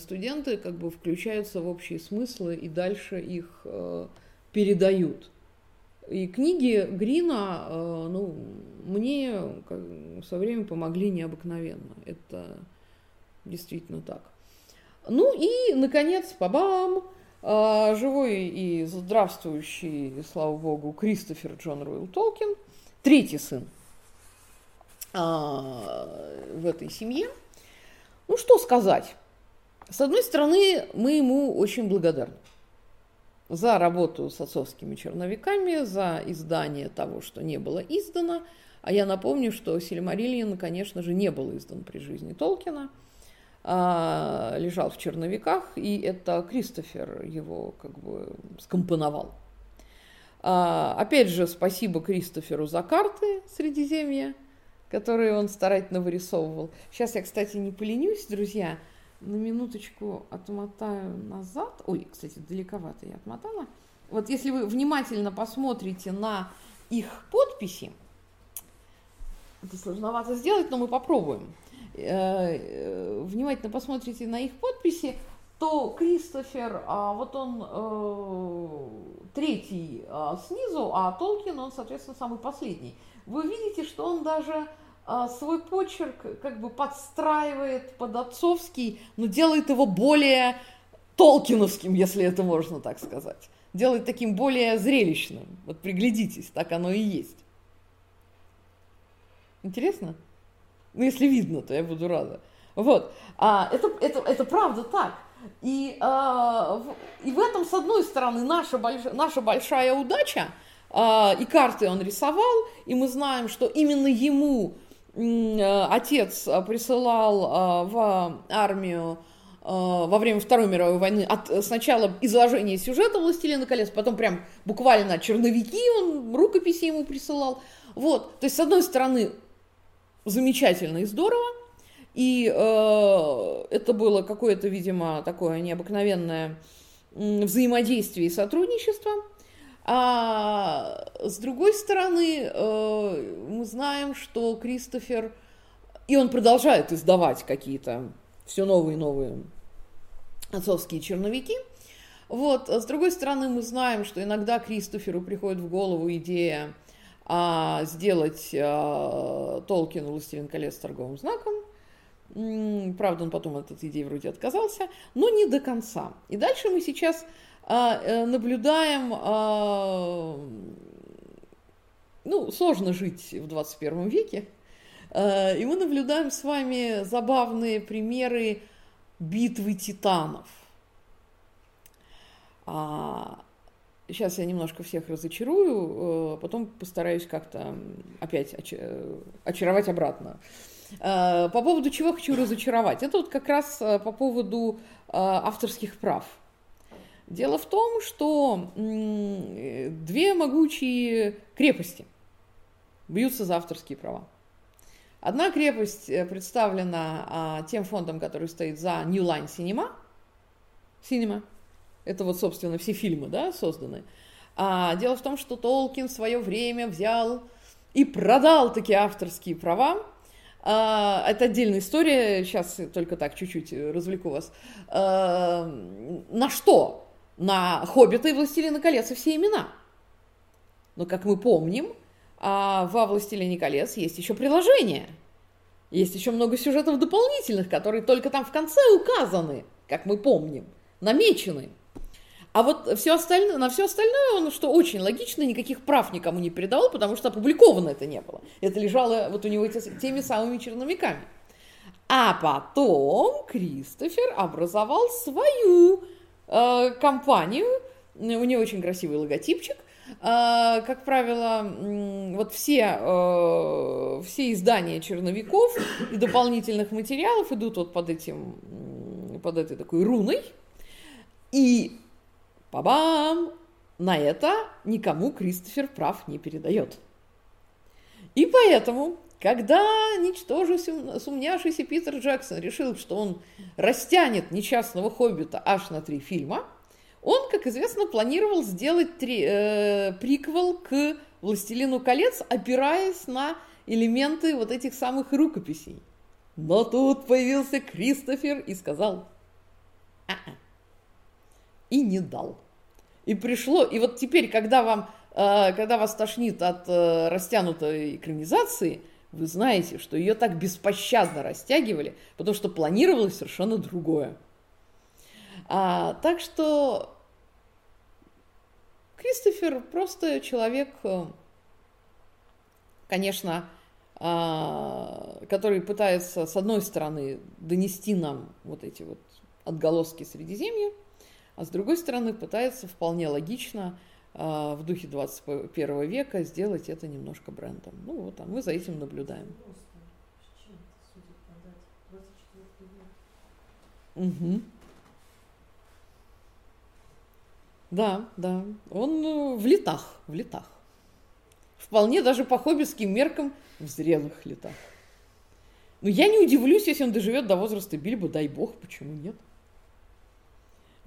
студенты как бы включаются в общие смыслы и дальше их э, передают. И книги Грина, э, ну, мне со временем помогли необыкновенно. Это действительно так. Ну и, наконец, бабам, э, живой и здравствующий, слава богу, Кристофер Джон Руэлл Толкин, третий сын а, в этой семье. Ну, что сказать? С одной стороны, мы ему очень благодарны за работу с отцовскими черновиками, за издание того, что не было издано. А я напомню, что Сильмариллион, конечно же, не был издан при жизни Толкина, а лежал в черновиках, и это Кристофер его как бы скомпоновал. А, опять же, спасибо Кристоферу за карты Средиземья, которые он старательно вырисовывал. Сейчас я, кстати, не поленюсь, друзья, на минуточку отмотаю назад. Ой, кстати, далековато я отмотала. Вот если вы внимательно посмотрите на их подписи, это сложновато сделать, но мы попробуем. Э, э, внимательно посмотрите на их подписи, то Кристофер, а, вот он э, третий а, снизу, а Толкин, он, соответственно, самый последний. Вы видите, что он даже свой почерк как бы подстраивает под отцовский, но делает его более толкиновским, если это можно так сказать. Делает таким более зрелищным. Вот приглядитесь, так оно и есть. Интересно? Ну, если видно, то я буду рада. Вот. А, это, это, это правда так. И, а, и в этом, с одной стороны, наша, больш, наша большая удача, а, и карты он рисовал, и мы знаем, что именно ему отец э, присылал э, в армию во время Второй мировой войны от сначала изложения сюжета «Властелина колец», потом прям буквально черновики, он рукописи ему присылал. Вот, то есть, с одной стороны, замечательно и здорово, и э, это было какое-то, видимо, такое необыкновенное взаимодействие и сотрудничество – а с другой стороны, э, мы знаем, что Кристофер, и он продолжает издавать какие-то все новые и новые отцовские черновики. Вот. А с другой стороны, мы знаем, что иногда Кристоферу приходит в голову идея а, сделать а, Толкин «Властелин колец» торговым знаком. Правда, он потом от этой идеи вроде отказался, но не до конца. И дальше мы сейчас наблюдаем, а, ну, сложно жить в 21 веке, а, и мы наблюдаем с вами забавные примеры битвы титанов. Сейчас я немножко всех разочарую, э, потом постараюсь как-то опять очаровать обратно. По поводу чего хочу разочаровать? Это вот как раз э, по поводу авторских прав – Дело в том, что две могучие крепости бьются за авторские права. Одна крепость э, представлена а, тем фондом, который стоит за New Line Cinema. Cinema. Это вот, собственно, все фильмы, да, созданы. А, дело в том, что Толкин в свое время взял и продал такие авторские права. А, это отдельная история, сейчас только так чуть-чуть развлеку вас. А, на что? На «Хоббита» и «Властелина колец» и все имена. Но, как мы помним, а, во «Властелине колец» есть еще приложение. Есть еще много сюжетов дополнительных, которые только там в конце указаны, как мы помним, намечены. А вот все остальное, на все остальное он, что очень логично, никаких прав никому не передавал, потому что опубликовано это не было. Это лежало вот у него теми самыми черновиками. А потом Кристофер образовал свою э, компанию, у нее очень красивый логотипчик, э, как правило, вот все, э, все издания черновиков и дополнительных материалов идут вот под этим, под этой такой руной, и бабам, на это никому Кристофер прав не передает. И поэтому когда ничтоже сумняшийся Питер Джексон решил, что он растянет несчастного хоббита аж на три фильма, он, как известно, планировал сделать три, э, приквел к «Властелину колец», опираясь на элементы вот этих самых рукописей. Но тут появился Кристофер и сказал А-а. и не дал. И пришло, и вот теперь, когда вам, э, когда вас тошнит от э, растянутой экранизации – вы знаете, что ее так беспощадно растягивали, потому что планировалось совершенно другое. А, так что Кристофер просто человек, э, конечно, а, который пытается, с одной стороны, донести нам вот эти вот отголоски Средиземья, а с другой стороны пытается вполне логично в духе 21 века сделать это немножко брендом. Ну вот, а мы за этим наблюдаем. Угу. Да, да. Он э, в летах, в летах. Вполне даже по хоббитским меркам в зрелых летах. Но я не удивлюсь, если он доживет до возраста Бильбо, дай бог, почему нет.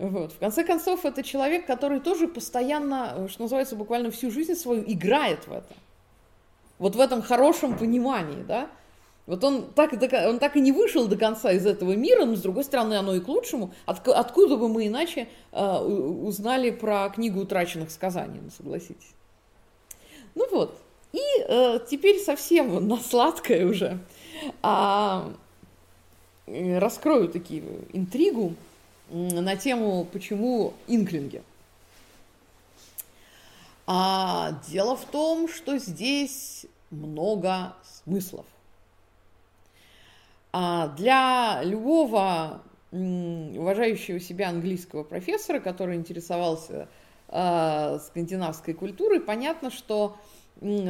Вот. В конце концов, это человек, который тоже постоянно, э, что называется, буквально всю жизнь свою играет в это. Вот в этом хорошем понимании, да. Вот он так, он так и не вышел до конца из этого мира, но, с другой стороны, оно и к лучшему. От, откуда бы мы иначе э, узнали про книгу утраченных сказаний, ну, согласитесь. Ну вот. И э, теперь совсем на сладкое уже а, раскрою такие интригу на тему, почему инклинги. А дело в том, что здесь много смыслов. А для любого уважающего себя английского профессора, который интересовался э, скандинавской культурой, понятно, что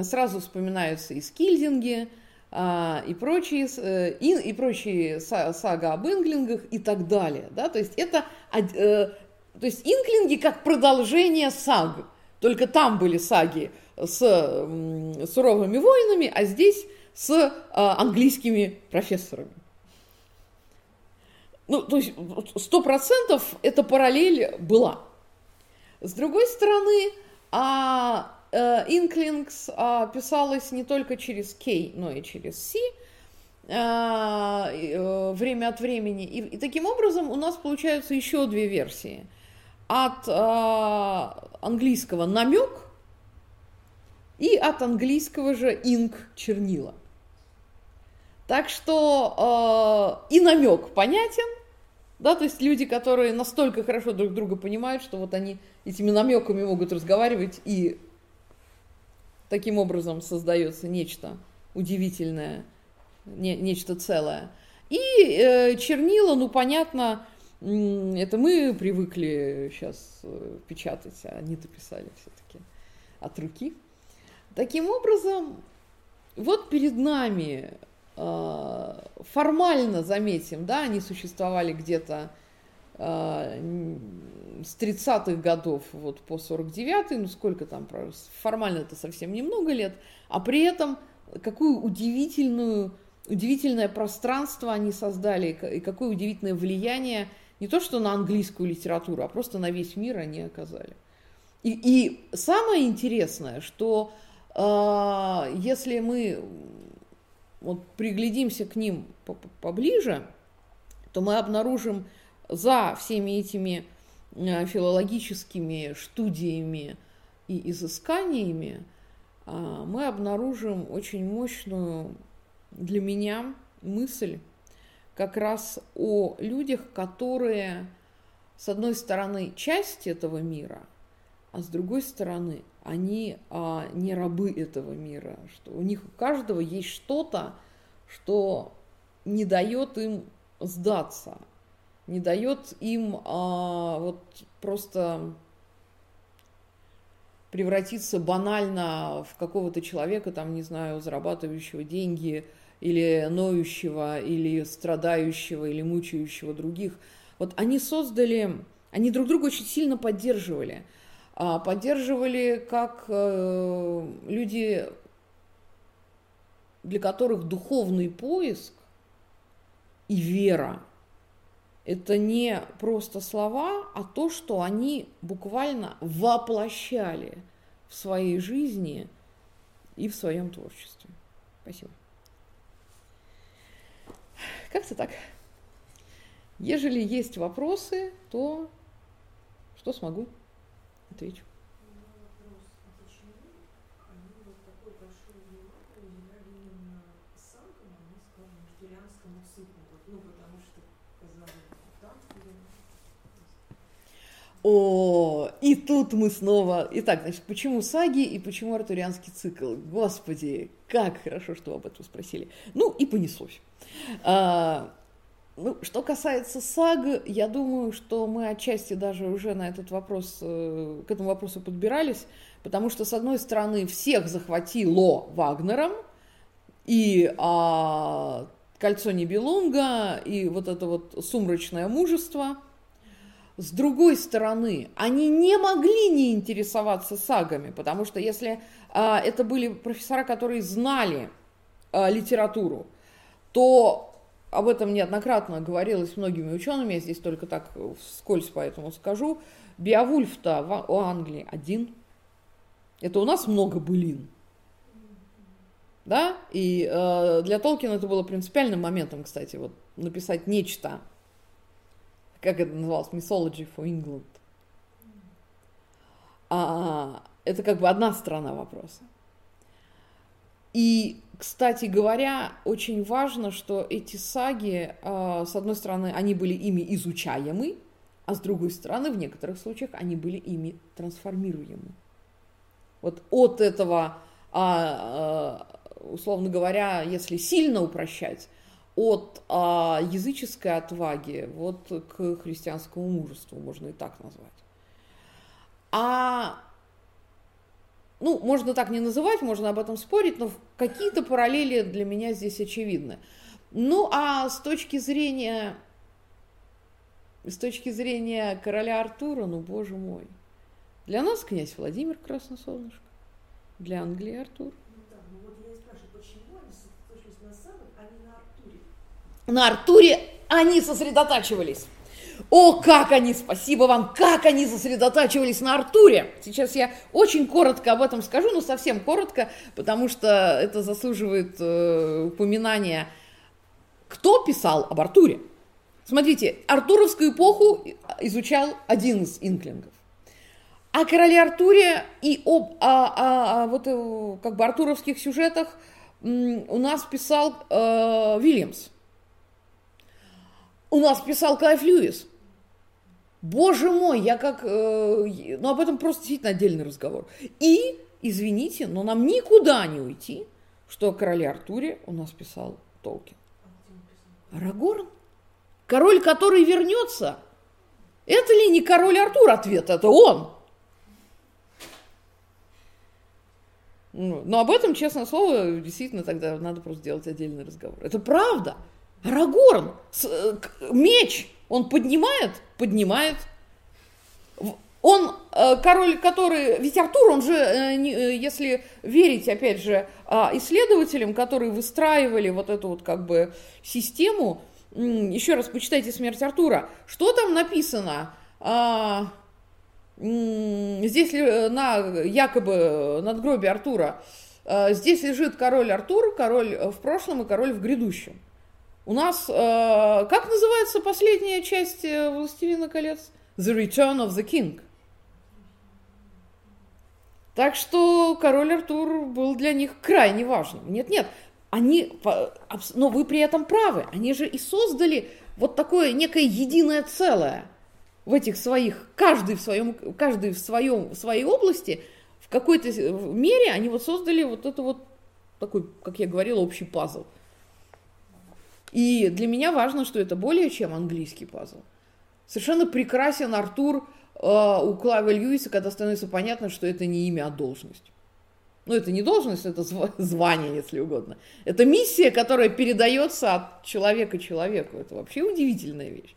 сразу вспоминаются и скильдинги, и прочие, э, и, и прочие сага об инглингах и так далее. Да? То есть это э, то есть инклинги как продолжение саг, только там были саги с суровыми воинами, а здесь с э, английскими профессорами. Ну, то есть сто процентов эта параллель была. С другой стороны, а, э, Inklings а, писалась не только через K, но и через C а, э, время от времени. И, таким образом у нас получаются еще две версии. От английского намек и от английского же ink чернила. Так что э, и намек понятен, да, то есть люди, которые настолько хорошо друг друга понимают, что вот они этими намеками могут разговаривать, и таким образом создается нечто удивительное, не, нечто целое. И э, чернила, ну, понятно, это мы привыкли сейчас э, печатать, а они-то писали все-таки от руки. Таким образом, вот перед нами Э, формально заметим, да, они существовали где-то с 30-х годов вот по 49-й, ну сколько там, формально это совсем немного лет, а при этом какую удивительную, удивительное пространство они создали и какое удивительное влияние не то что на английскую литературу, а просто на весь мир они оказали. И, и самое интересное, что э, если мы вот приглядимся к ним поближе, то мы обнаружим за всеми этими э, филологическими студиями и изысканиями, а, мы обнаружим очень мощную для меня мысль как раз о людях, которые, с одной стороны, часть этого мира, а с другой стороны, они а, не рабы этого мира, что у них у каждого есть что-то, что не дает им сдаться, не дает им а, вот просто превратиться банально в какого-то человека, там, не знаю, зарабатывающего деньги, или ноющего, или страдающего, или мучающего других. Вот они создали, они друг друга очень сильно поддерживали – а, поддерживали как э, люди, для которых духовный поиск и вера – это не просто слова, а то, что они буквально воплощали в своей жизни и в своем творчестве. Спасибо. Как-то так. Ежели есть вопросы, то что смогу? Отвечу. О, и тут мы снова... Итак, значит, почему саги и почему артурианский цикл? Господи, как хорошо, что вы об этом спросили. Ну, и понеслось. А, Ну, что касается саг, я думаю, что мы отчасти даже уже на этот вопрос, э, к этому вопросу подбирались, потому что, с одной стороны, всех захватило Вагнером, и а, кольцо Нибелунга, и вот это вот сумрачное мужество. С другой стороны, они не могли не интересоваться сагами, потому что если а, это были профессора, которые знали а, литературу, то об этом неоднократно говорилось многими учеными, я здесь только так вскользь поэтому скажу. Биовульф-то в Англии один. Это у нас много былин. Да? И э, для Толкина это было принципиальным моментом, кстати, вот написать нечто, как это называлось, Mythology for England. А, это как бы одна сторона вопроса. И, кстати говоря, очень важно, что эти саги, э, с одной стороны, они были ими изучаемы, а с другой стороны, в некоторых случаях, они были ими трансформируемы. Вот от этого а, условно говоря, если сильно упрощать, от а, языческой отваги вот к христианскому мужеству, можно и так назвать. А, ну, можно так не называть, можно об этом спорить, но какие-то параллели для меня здесь очевидны. Ну, а с точки зрения, с точки зрения короля Артура, ну, боже мой, для нас князь Владимир Красносолнышко, для Англии Артур. На Артуре они сосредотачивались. О, как они, спасибо вам, как они сосредотачивались на Артуре. Сейчас я очень коротко об этом скажу, но совсем коротко, потому что это заслуживает э, упоминания. Кто писал об Артуре? Смотрите, Артуровскую эпоху изучал один из инклингов. О короле Артуре и об о, о, о, вот, э, как бы артуровских сюжетах у нас писал э, Вильямс. У нас писал Клайв Льюис. Боже мой, я как... Э, ну, об этом просто действительно отдельный разговор. И, извините, но нам никуда не уйти, что о короле Артуре у нас писал Толкин. Арагорн? Король, который вернется? Это ли не король Артур? Ответ, это он. Ну, но об этом, честное слово, действительно тогда надо просто сделать отдельный разговор. Это правда. Арагорн, э, меч, он поднимает, поднимает. Он э, король, который... Ведь Артур, он же, э, если верить, опять же, а, исследователям, которые выстраивали вот эту вот как бы систему, еще раз почитайте «Смерть Артура», что там написано? А, здесь на якобы надгробие Артура, здесь лежит король Артур, король в прошлом и король в грядущем. У нас, э, как называется последняя часть э, «Властелина колец»? The Return of the King. Так что король Артур был для них крайне важным. Нет-нет, они, но вы при этом правы, они же и создали вот такое некое единое целое в этих своих, каждый в своем, каждый в своем, в своей области, в какой-то мере они вот создали вот это вот такой, как я говорила, общий пазл – и для меня важно, что это более чем английский пазл. Совершенно прекрасен Артур э, у Клавы Льюиса, когда становится понятно, что это не имя, а должность. Ну, это не должность, это звание, если угодно. Это миссия, которая передается от человека человеку. Это вообще удивительная вещь.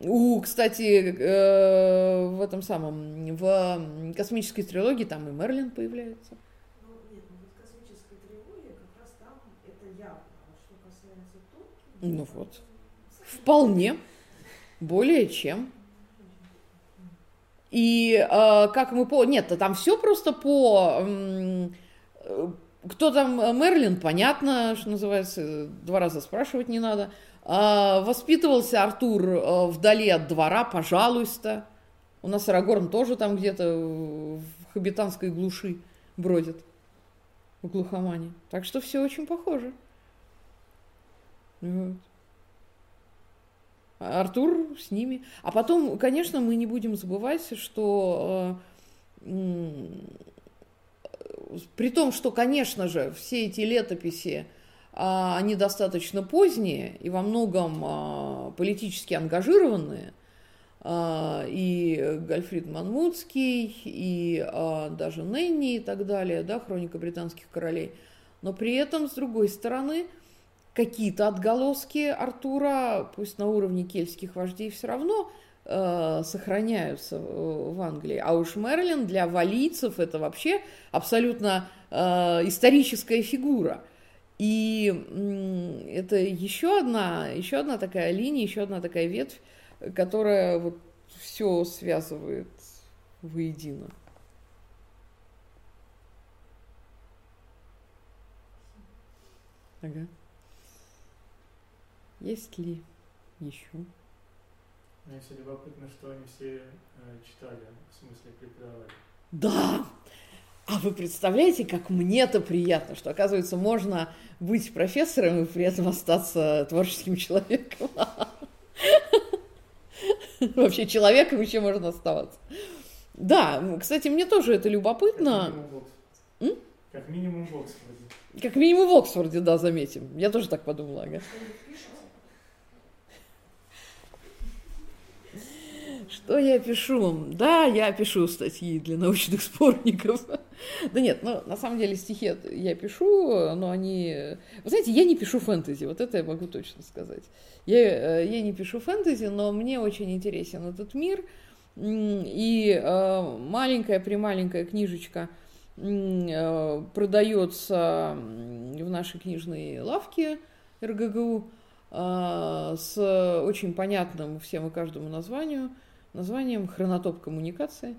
У, кстати, э, в этом самом, в космической трилогии там и Мерлин появляется. Ну вот. Вполне. Более чем. И э, как мы по... Нет, там все просто по... Э, кто там Мерлин, понятно, что называется, два раза спрашивать не надо. Э, воспитывался Артур э, вдали от двора, пожалуйста. У нас Арагорн тоже там где-то в хабитанской глуши бродит, в глухомане. Так что все очень похоже. Вот. Артур с ними. А потом, конечно, мы не будем забывать, что э, при том, что, конечно же, все эти летописи, э, а, они достаточно поздние и во многом а, политически ангажированные. А, и Гольфрид Манмутский, и даже Ненни и так далее, да, хроника британских королей. Но при этом, с другой стороны, какие-то отголоски Артура, пусть на уровне кельтских вождей, все равно э, сохраняются в Англии. А уж Мерлин для валийцев это вообще абсолютно э, историческая фигура. И это еще одна, еще одна такая линия, еще одна такая ветвь, которая вот все связывает воедино. Ага. Есть ли еще? Мне все любопытно, что они все э, читали, в смысле преподавали. Да! А вы представляете, как мне это приятно, что, оказывается, можно быть профессором и при этом остаться творческим человеком. Вообще человеком еще можно оставаться. Да, кстати, мне тоже это любопытно. Как минимум в Оксфорде. Как минимум в Оксфорде, да, заметим. Я тоже так подумала. Ага. Что я пишу? Да, я пишу статьи для научных спорников. Да нет, ну, на самом деле стихи я пишу, но они... Вы знаете, я не пишу фэнтези, вот это я могу точно сказать. Я, э, я не пишу фэнтези, но мне очень интересен этот мир. И э, маленькая-прималенькая книжечка э, продается в нашей книжной лавке РГГУ с очень понятным всем и каждому названию, названием «Хронотоп коммуникации».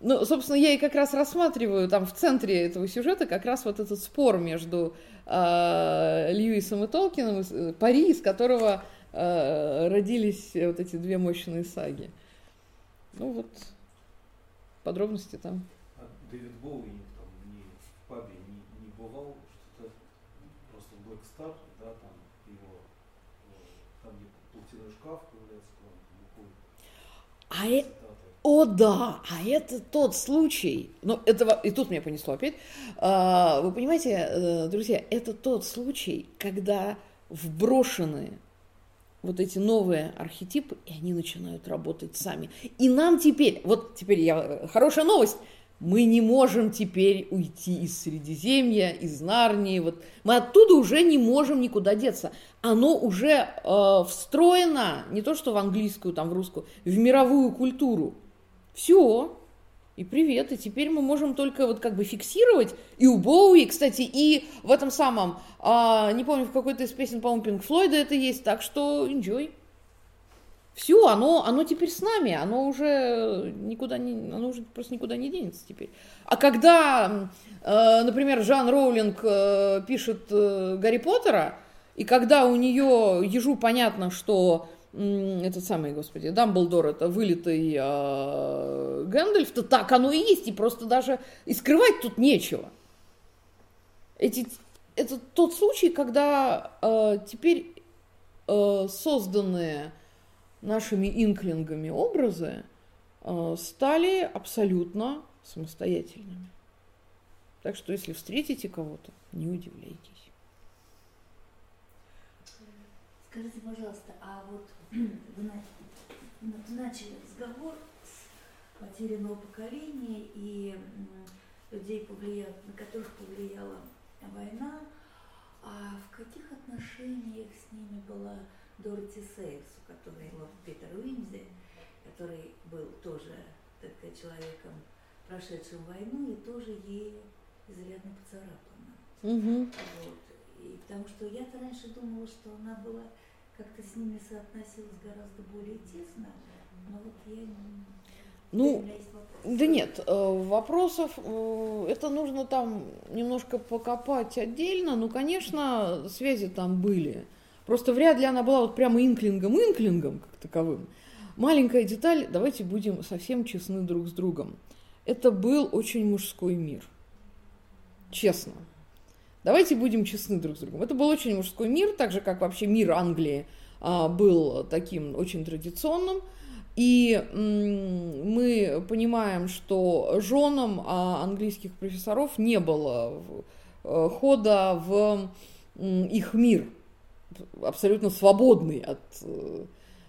Ну, собственно, я и как раз рассматриваю там в центре этого сюжета как раз вот этот спор между э, Льюисом и Толкином, э, пари, из которого э, родились вот эти две мощные саги. Ну вот, подробности там. А Дэвид Боуи там не в пабе не, не бывал, что-то просто Black Star, да, там его, э, там где платяной шкаф появляется, там, а, э, о, да, а это тот случай, ну, это, и тут меня понесло опять, а, вы понимаете, э, друзья, это тот случай, когда вброшены вот эти новые архетипы, и они начинают работать сами. И нам теперь, вот теперь я, хорошая новость, мы не можем теперь уйти из Средиземья, из Нарнии, вот мы оттуда уже не можем никуда деться. Оно уже э, встроено, не то что в английскую, там, в русскую, в мировую культуру. Все. И привет. И теперь мы можем только вот как бы фиксировать. И у Боуи, кстати, и в этом самом, а, не помню, в какой-то из песен, по-моему, Пинк Флойда это есть. Так что enjoy. Все, оно, оно теперь с нами, оно уже никуда не, оно уже просто никуда не денется теперь. А когда, э, например, Жан Роулинг э, пишет э, Гарри Поттера, и когда у нее ежу понятно, что этот самый, господи, Дамблдор, это вылитый э, Гэндальф, то так оно и есть, и просто даже и скрывать тут нечего. Эти, это тот случай, когда э, теперь э, созданные нашими инклингами образы э, стали абсолютно самостоятельными. Так что если встретите кого-то, не удивляйтесь. Скажите, пожалуйста, а вот вы начали разговор с потерянного поколения и людей, на которых повлияла война, а в каких отношениях с ними была Дороти Сейкс, которая была Питер Уимзи, который был тоже так сказать, человеком, прошедшим войну, и тоже ей изрядно поцарапана. Угу. Вот. И потому что я-то раньше думала, что она была как-то с ними соотносилась гораздо более тесно, но вот я не... Ну, да нет, э, вопросов, э, это нужно там немножко покопать отдельно, ну, конечно, связи там были. Просто вряд ли она была вот прямо инклингом-инклингом как таковым. Маленькая деталь, давайте будем совсем честны друг с другом. Это был очень мужской мир. Честно. Давайте будем честны друг с другом. Это был очень мужской мир, так же, как вообще мир Англии а, был таким очень традиционным. И мы понимаем, что женам а, английских профессоров не было э, хода в их мир, абсолютно свободный от э,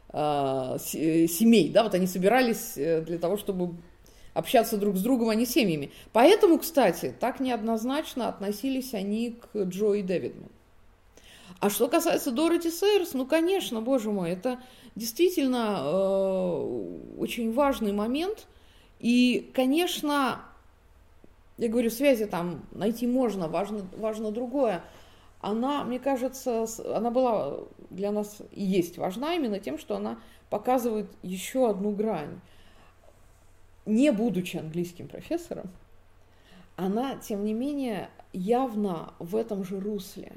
а, семей, да, вот они собирались для того, чтобы общаться друг с другом, а не семьями. Поэтому, кстати, так неоднозначно относились они к Джо и Дэвидман. А что касается Дороти Сейерс, ну, конечно, боже мой, это действительно э, очень важный момент. И, конечно, я говорю, связи там найти можно, важно, важно другое. Она, мне кажется, она была для нас и есть важна именно тем, что она показывает еще одну грань. Не будучи английским профессором, она, тем не менее, явно в этом же русле.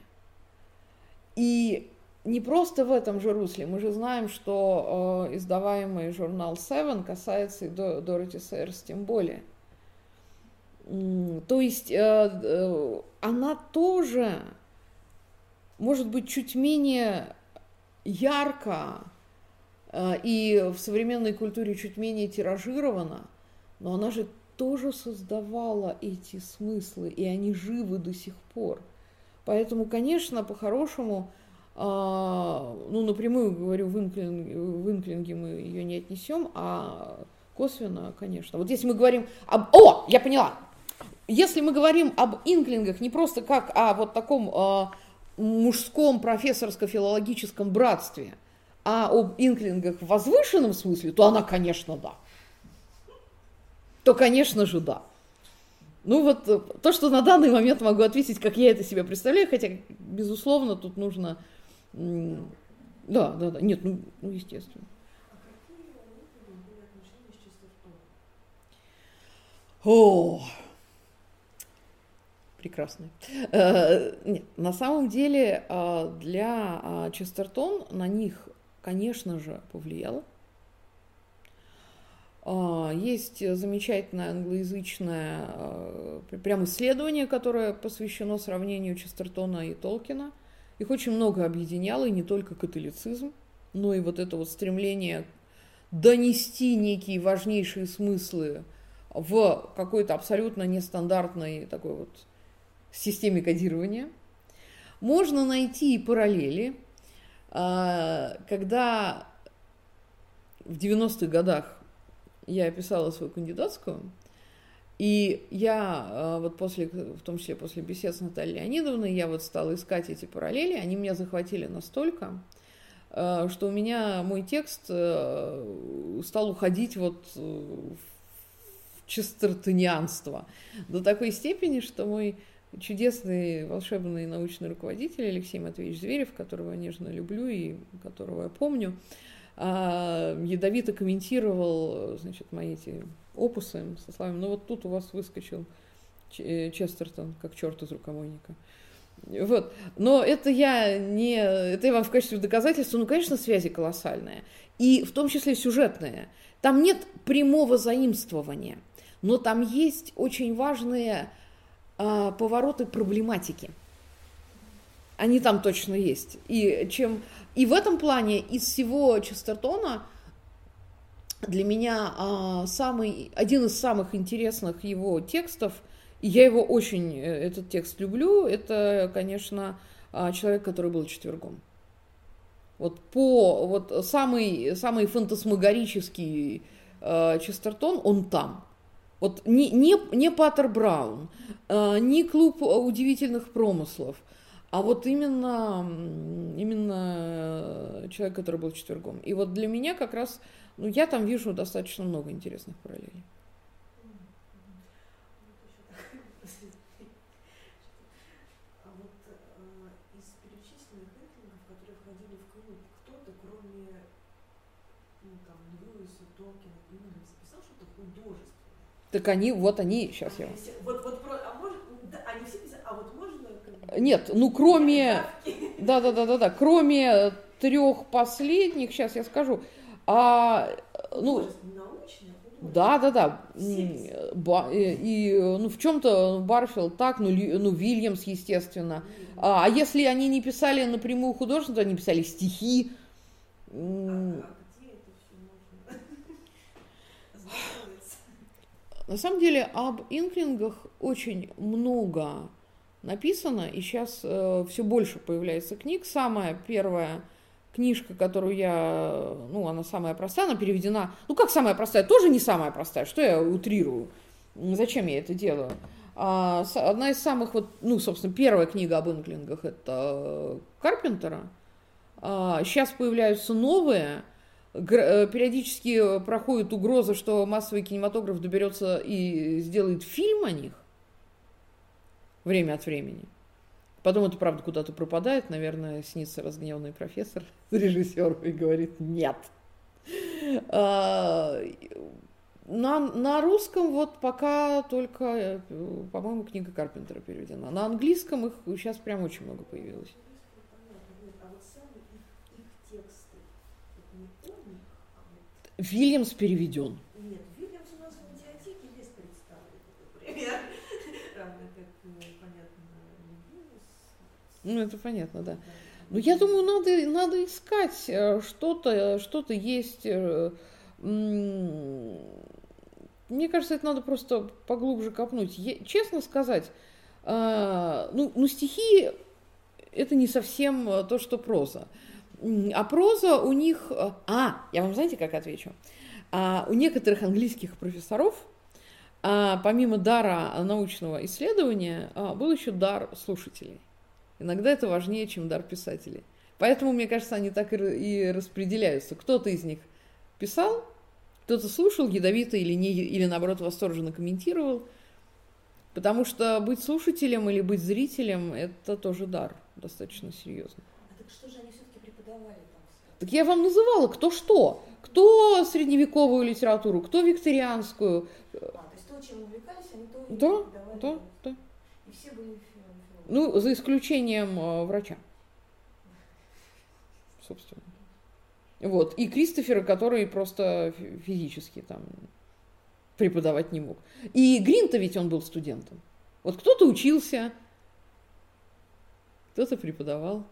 И не просто в этом же русле. Мы же знаем, что э, издаваемый журнал Seven касается и До, Дороти Сейерс тем более. То есть э, э, она тоже может быть чуть менее ярко э, и в современной культуре чуть менее тиражирована, но она же тоже создавала эти смыслы, и они живы до сих пор. Поэтому, конечно, по-хорошему, а, ну, напрямую говорю, в, инклинг, в инклинге мы ее не отнесем, а косвенно, конечно. Вот если мы говорим об... О, я поняла! Если мы говорим об инклингах не просто как о вот таком а, мужском профессорско-филологическом братстве, а об инклингах в возвышенном смысле, то она, конечно, да. То, конечно же, да. Ну вот то, что на данный момент могу ответить, как я это себе представляю, хотя, безусловно, тут нужно да, да, да. Нет, ну, ну естественно. О, прекрасно. Э, нет, на самом деле э, для э, Честертон на них, конечно же, повлияло. Есть замечательное англоязычное прям исследование, которое посвящено сравнению Честертона и Толкина – их очень много объединяло, и не только католицизм, но и вот это вот стремление донести некие важнейшие смыслы в какой-то абсолютно нестандартной такой вот системе кодирования. Можно найти и параллели, а, когда в 90-х годах я писала свою кандидатскую, и я э, вот после, в том числе после бесед с Натальей Леонидовной, я вот стала искать эти параллели, они меня захватили настолько, э, что у меня мой текст э, стал уходить вот в честертонианство до такой степени, что мой чудесный волшебный научный руководитель Алексей Матвеевич Зверев, которого я нежно люблю и которого я помню, ядовито комментировал значит, мои эти опусы со словами, ну вот тут у вас выскочил э, Честертон, как черт из рукомойника. Вот. Но это я не... Это я вам в качестве доказательства, ну, конечно, связи колоссальные. И в том числе сюжетные. Там нет прямого заимствования, но там есть очень важные а, повороты проблематики. Они там точно есть. И, чем... и в этом плане из всего Честертона для меня а, самый, один из самых интересных его текстов, и я его очень, э, этот текст люблю, это, конечно, а, человек, который был четвергом. Вот по вот самый, самый фантасмагорический э, Честертон, он там. Вот не, не, не Паттер Браун, э, не клуб удивительных промыслов, а вот именно, именно человек, который был четвергом. И вот для меня как раз ну, я там вижу достаточно много интересных параллелей. А вот э, из перечисленных рейтингов, которые входили в клуб, кто-то, кроме ну, там, Льюиса, Толкина, именно записал что-то художественное? Так они, вот они, сейчас я... Вот, вот, а может, да, они все а вот можно... Нет, ну кроме... Да-да-да-да-да, кроме трех последних, сейчас я скажу, а, ну, да, да, да. Ба, и, ну, в чем-то Барфилд так, ну, ну, Вильямс, естественно. А, а если они не писали напрямую художественную, то они писали стихи. А, На самом деле об инклингах очень много написано, и сейчас э, все больше появляется книг. Самая первая книжка, которую я, ну, она самая простая, она переведена, ну, как самая простая, тоже не самая простая, что я утрирую, зачем я это делаю. А, одна из самых, вот, ну, собственно, первая книга об инклингах, это Карпентера. А, сейчас появляются новые, Э, периодически проходит угроза, что массовый кинематограф доберется и сделает фильм о них время от времени. Потом это, правда, куда-то пропадает. Наверное, снится разгневанный профессор режиссеру и говорит «нет». А, на, на русском вот пока только, э, по-моему, книга Карпентера переведена. На английском их сейчас прям очень много появилось. Вильямс переведен. Нет, Вильямс у нас в медиатеке весь представлен, например. Равно как, ну, понятно, Ну, это понятно, да. Но ну, я думаю, надо, надо искать э, что-то, что-то есть. Э, мне кажется, это надо просто поглубже копнуть. Я, честно сказать, э, ну, ну, стихи это не совсем то, что проза. А проза у них... Э, а, я вам знаете, как отвечу? А, у некоторых английских профессоров, а, помимо дара научного исследования, а, был еще дар слушателей. Иногда это важнее, чем дар писателей. Поэтому, мне кажется, они так и распределяются. Кто-то из них писал, кто-то слушал ядовито или, не, или наоборот восторженно комментировал. Потому что быть слушателем или быть зрителем – это тоже дар достаточно серьезный. А так что же они так я вам называла, кто что. Кто средневековую литературу, кто викторианскую. А, то есть то, чем увлекались, они то и да, да, да. И все были Ну, за исключением э, врача. Собственно. Вот. И Кристофера, который просто физически там преподавать не мог. И Гринта ведь он был студентом. Вот кто-то учился, кто-то преподавал.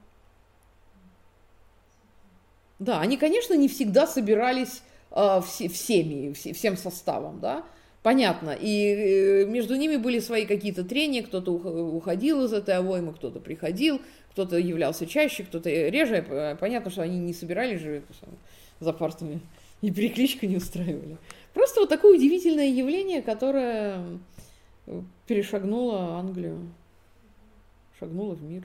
Да, они, конечно, не всегда собирались э, все, всеми, все, всем составом, да, понятно. И э, между ними были свои какие-то трения, кто-то уходил из этой обоймы, кто-то приходил, кто-то являлся чаще, кто-то реже. Понятно, что они не собирались же за партами и перекличку не устраивали. Просто вот такое удивительное явление, которое перешагнуло Англию, шагнуло в мир.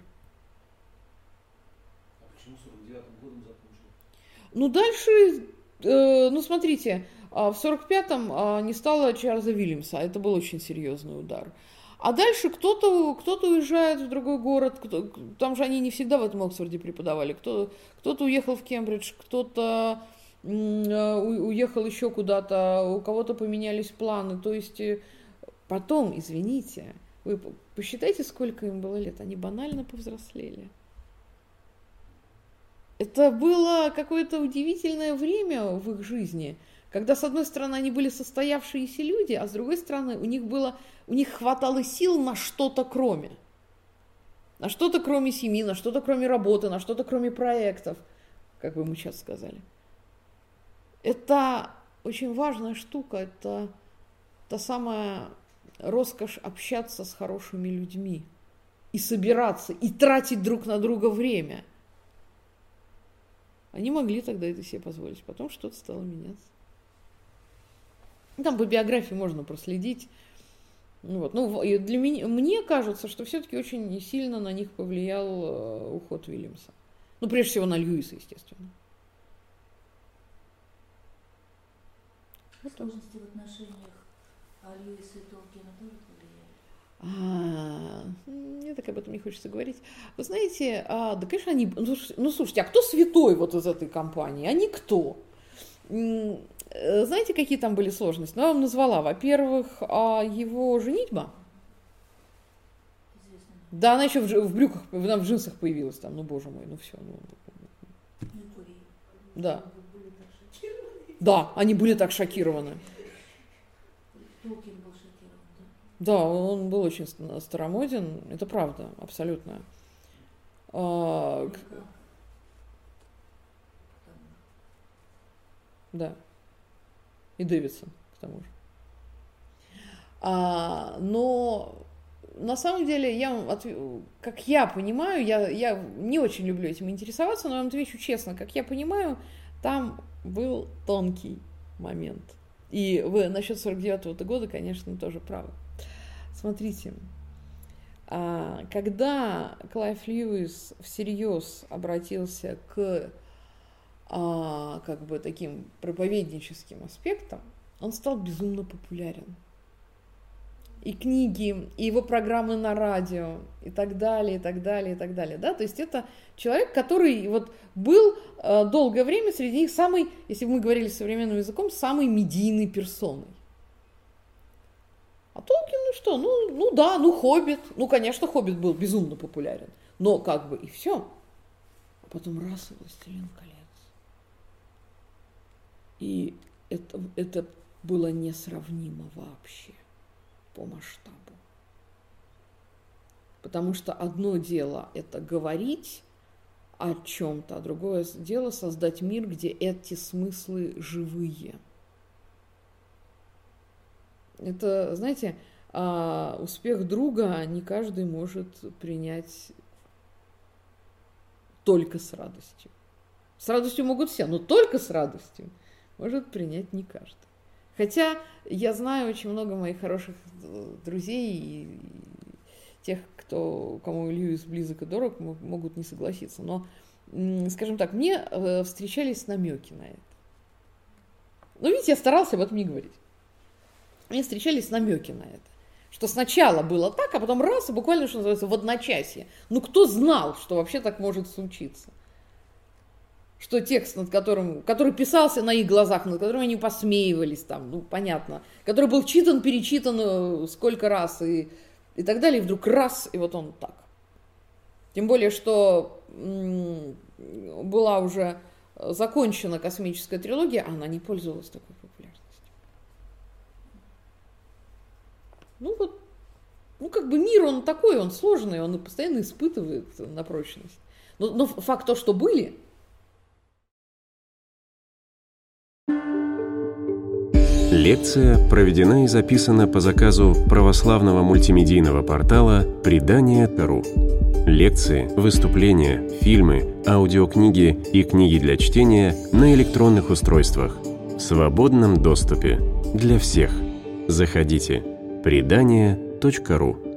Ну, дальше, э, ну, смотрите, а, в 45-м а, не стало Чарльза Вильямса, это был очень серьезный удар. А дальше кто-то кто уезжает в другой город, кто, там же они не всегда в этом Оксфорде преподавали, кто, кто-то уехал в Кембридж, кто-то э, уехал еще куда-то, у кого-то поменялись планы. То есть э, потом, извините, вы посчитайте, сколько им было лет, они банально повзрослели. Это было какое-то удивительное время в их жизни, когда, с одной стороны, они были состоявшиеся люди, а с другой стороны, у них, было, у них хватало сил на что-то кроме. На что-то кроме семьи, на что-то кроме работы, на что-то кроме проектов, как бы мы сейчас сказали. Это очень важная штука, это та самая роскошь общаться с хорошими людьми и собираться, и тратить друг на друга время – они могли тогда это себе позволить. Потом что-то стало меняться. Там по биографии можно проследить. Ну вот. Ну, для меня, мне кажется, что все-таки очень сильно на них повлиял э, уход Уильямса. Ну, прежде всего, на Льюиса, естественно. Сложности в отношениях Льюиса и Толкина тоже а, мне так об этом не хочется говорить. Вы знаете, а, да, конечно, они... Ну, ну, слушайте, а кто святой вот из этой компании? А никто. Э, знаете, какие там были сложности? Ну, я вам назвала. Во-первых, а его женитьба. Известно. Да, она еще в, в брюках, она в джинсах появилась там. Ну, боже мой, ну все. Ну, да. Да, они были так шокированы. Толкин да, он был очень старомоден, это правда, абсолютно. А, да. И Дэвидсон, к тому же. А, но на самом деле, я как я понимаю, я, я не очень люблю этим интересоваться, но я вам отвечу честно, как я понимаю, там был тонкий момент. И вы насчет 49-го года, конечно, тоже правы. Смотрите, а, когда Клайв Льюис всерьез обратился к а, как бы таким проповедническим аспектам, он стал безумно популярен и книги, и его программы на радио, и так далее, и так далее, и так далее, да, то есть это человек, который вот был э, долгое время среди них самый, если мы говорили современным языком, самой медийной персоной. А Толкин, ну что, ну, ну да, ну Хоббит, ну, конечно, Хоббит был безумно популярен, но как бы и все. А потом раз и Властелин колец. И это, это было несравнимо вообще по масштабу. Потому что одно дело это говорить о чем-то, а другое дело создать мир, где эти смыслы живые. Это, знаете, а, успех друга не каждый может принять только с радостью. С радостью могут все, но только с радостью может принять не каждый. Хотя я знаю очень много моих хороших э, друзей и тех, кто, кому Льюис близок и дорог, могут не согласиться. Но, скажем так, мне э, встречались намеки на это. Ну, видите, я старался об этом не говорить. Мне встречались намеки на это. Что сначала было так, а потом раз, и буквально, что называется, в одночасье. Ну, кто знал, что вообще так может случиться? что текст, над которым, который писался на их глазах, над которым они посмеивались там, ну, понятно, который был читан, перечитан э, сколько раз и, и так далее, и вдруг раз, и вот он так. Тем более, что была уже закончена космическая трилогия, а она не пользовалась такой Ну вот, ну как бы мир он такой, он сложный, он постоянно испытывает на прочность. Но, но факт то, что были, Лекция проведена и записана по заказу православного мультимедийного портала «Предание.ру». Лекции, выступления, фильмы, аудиокниги и книги для чтения на электронных устройствах в свободном доступе для всех. Заходите. Предание.ру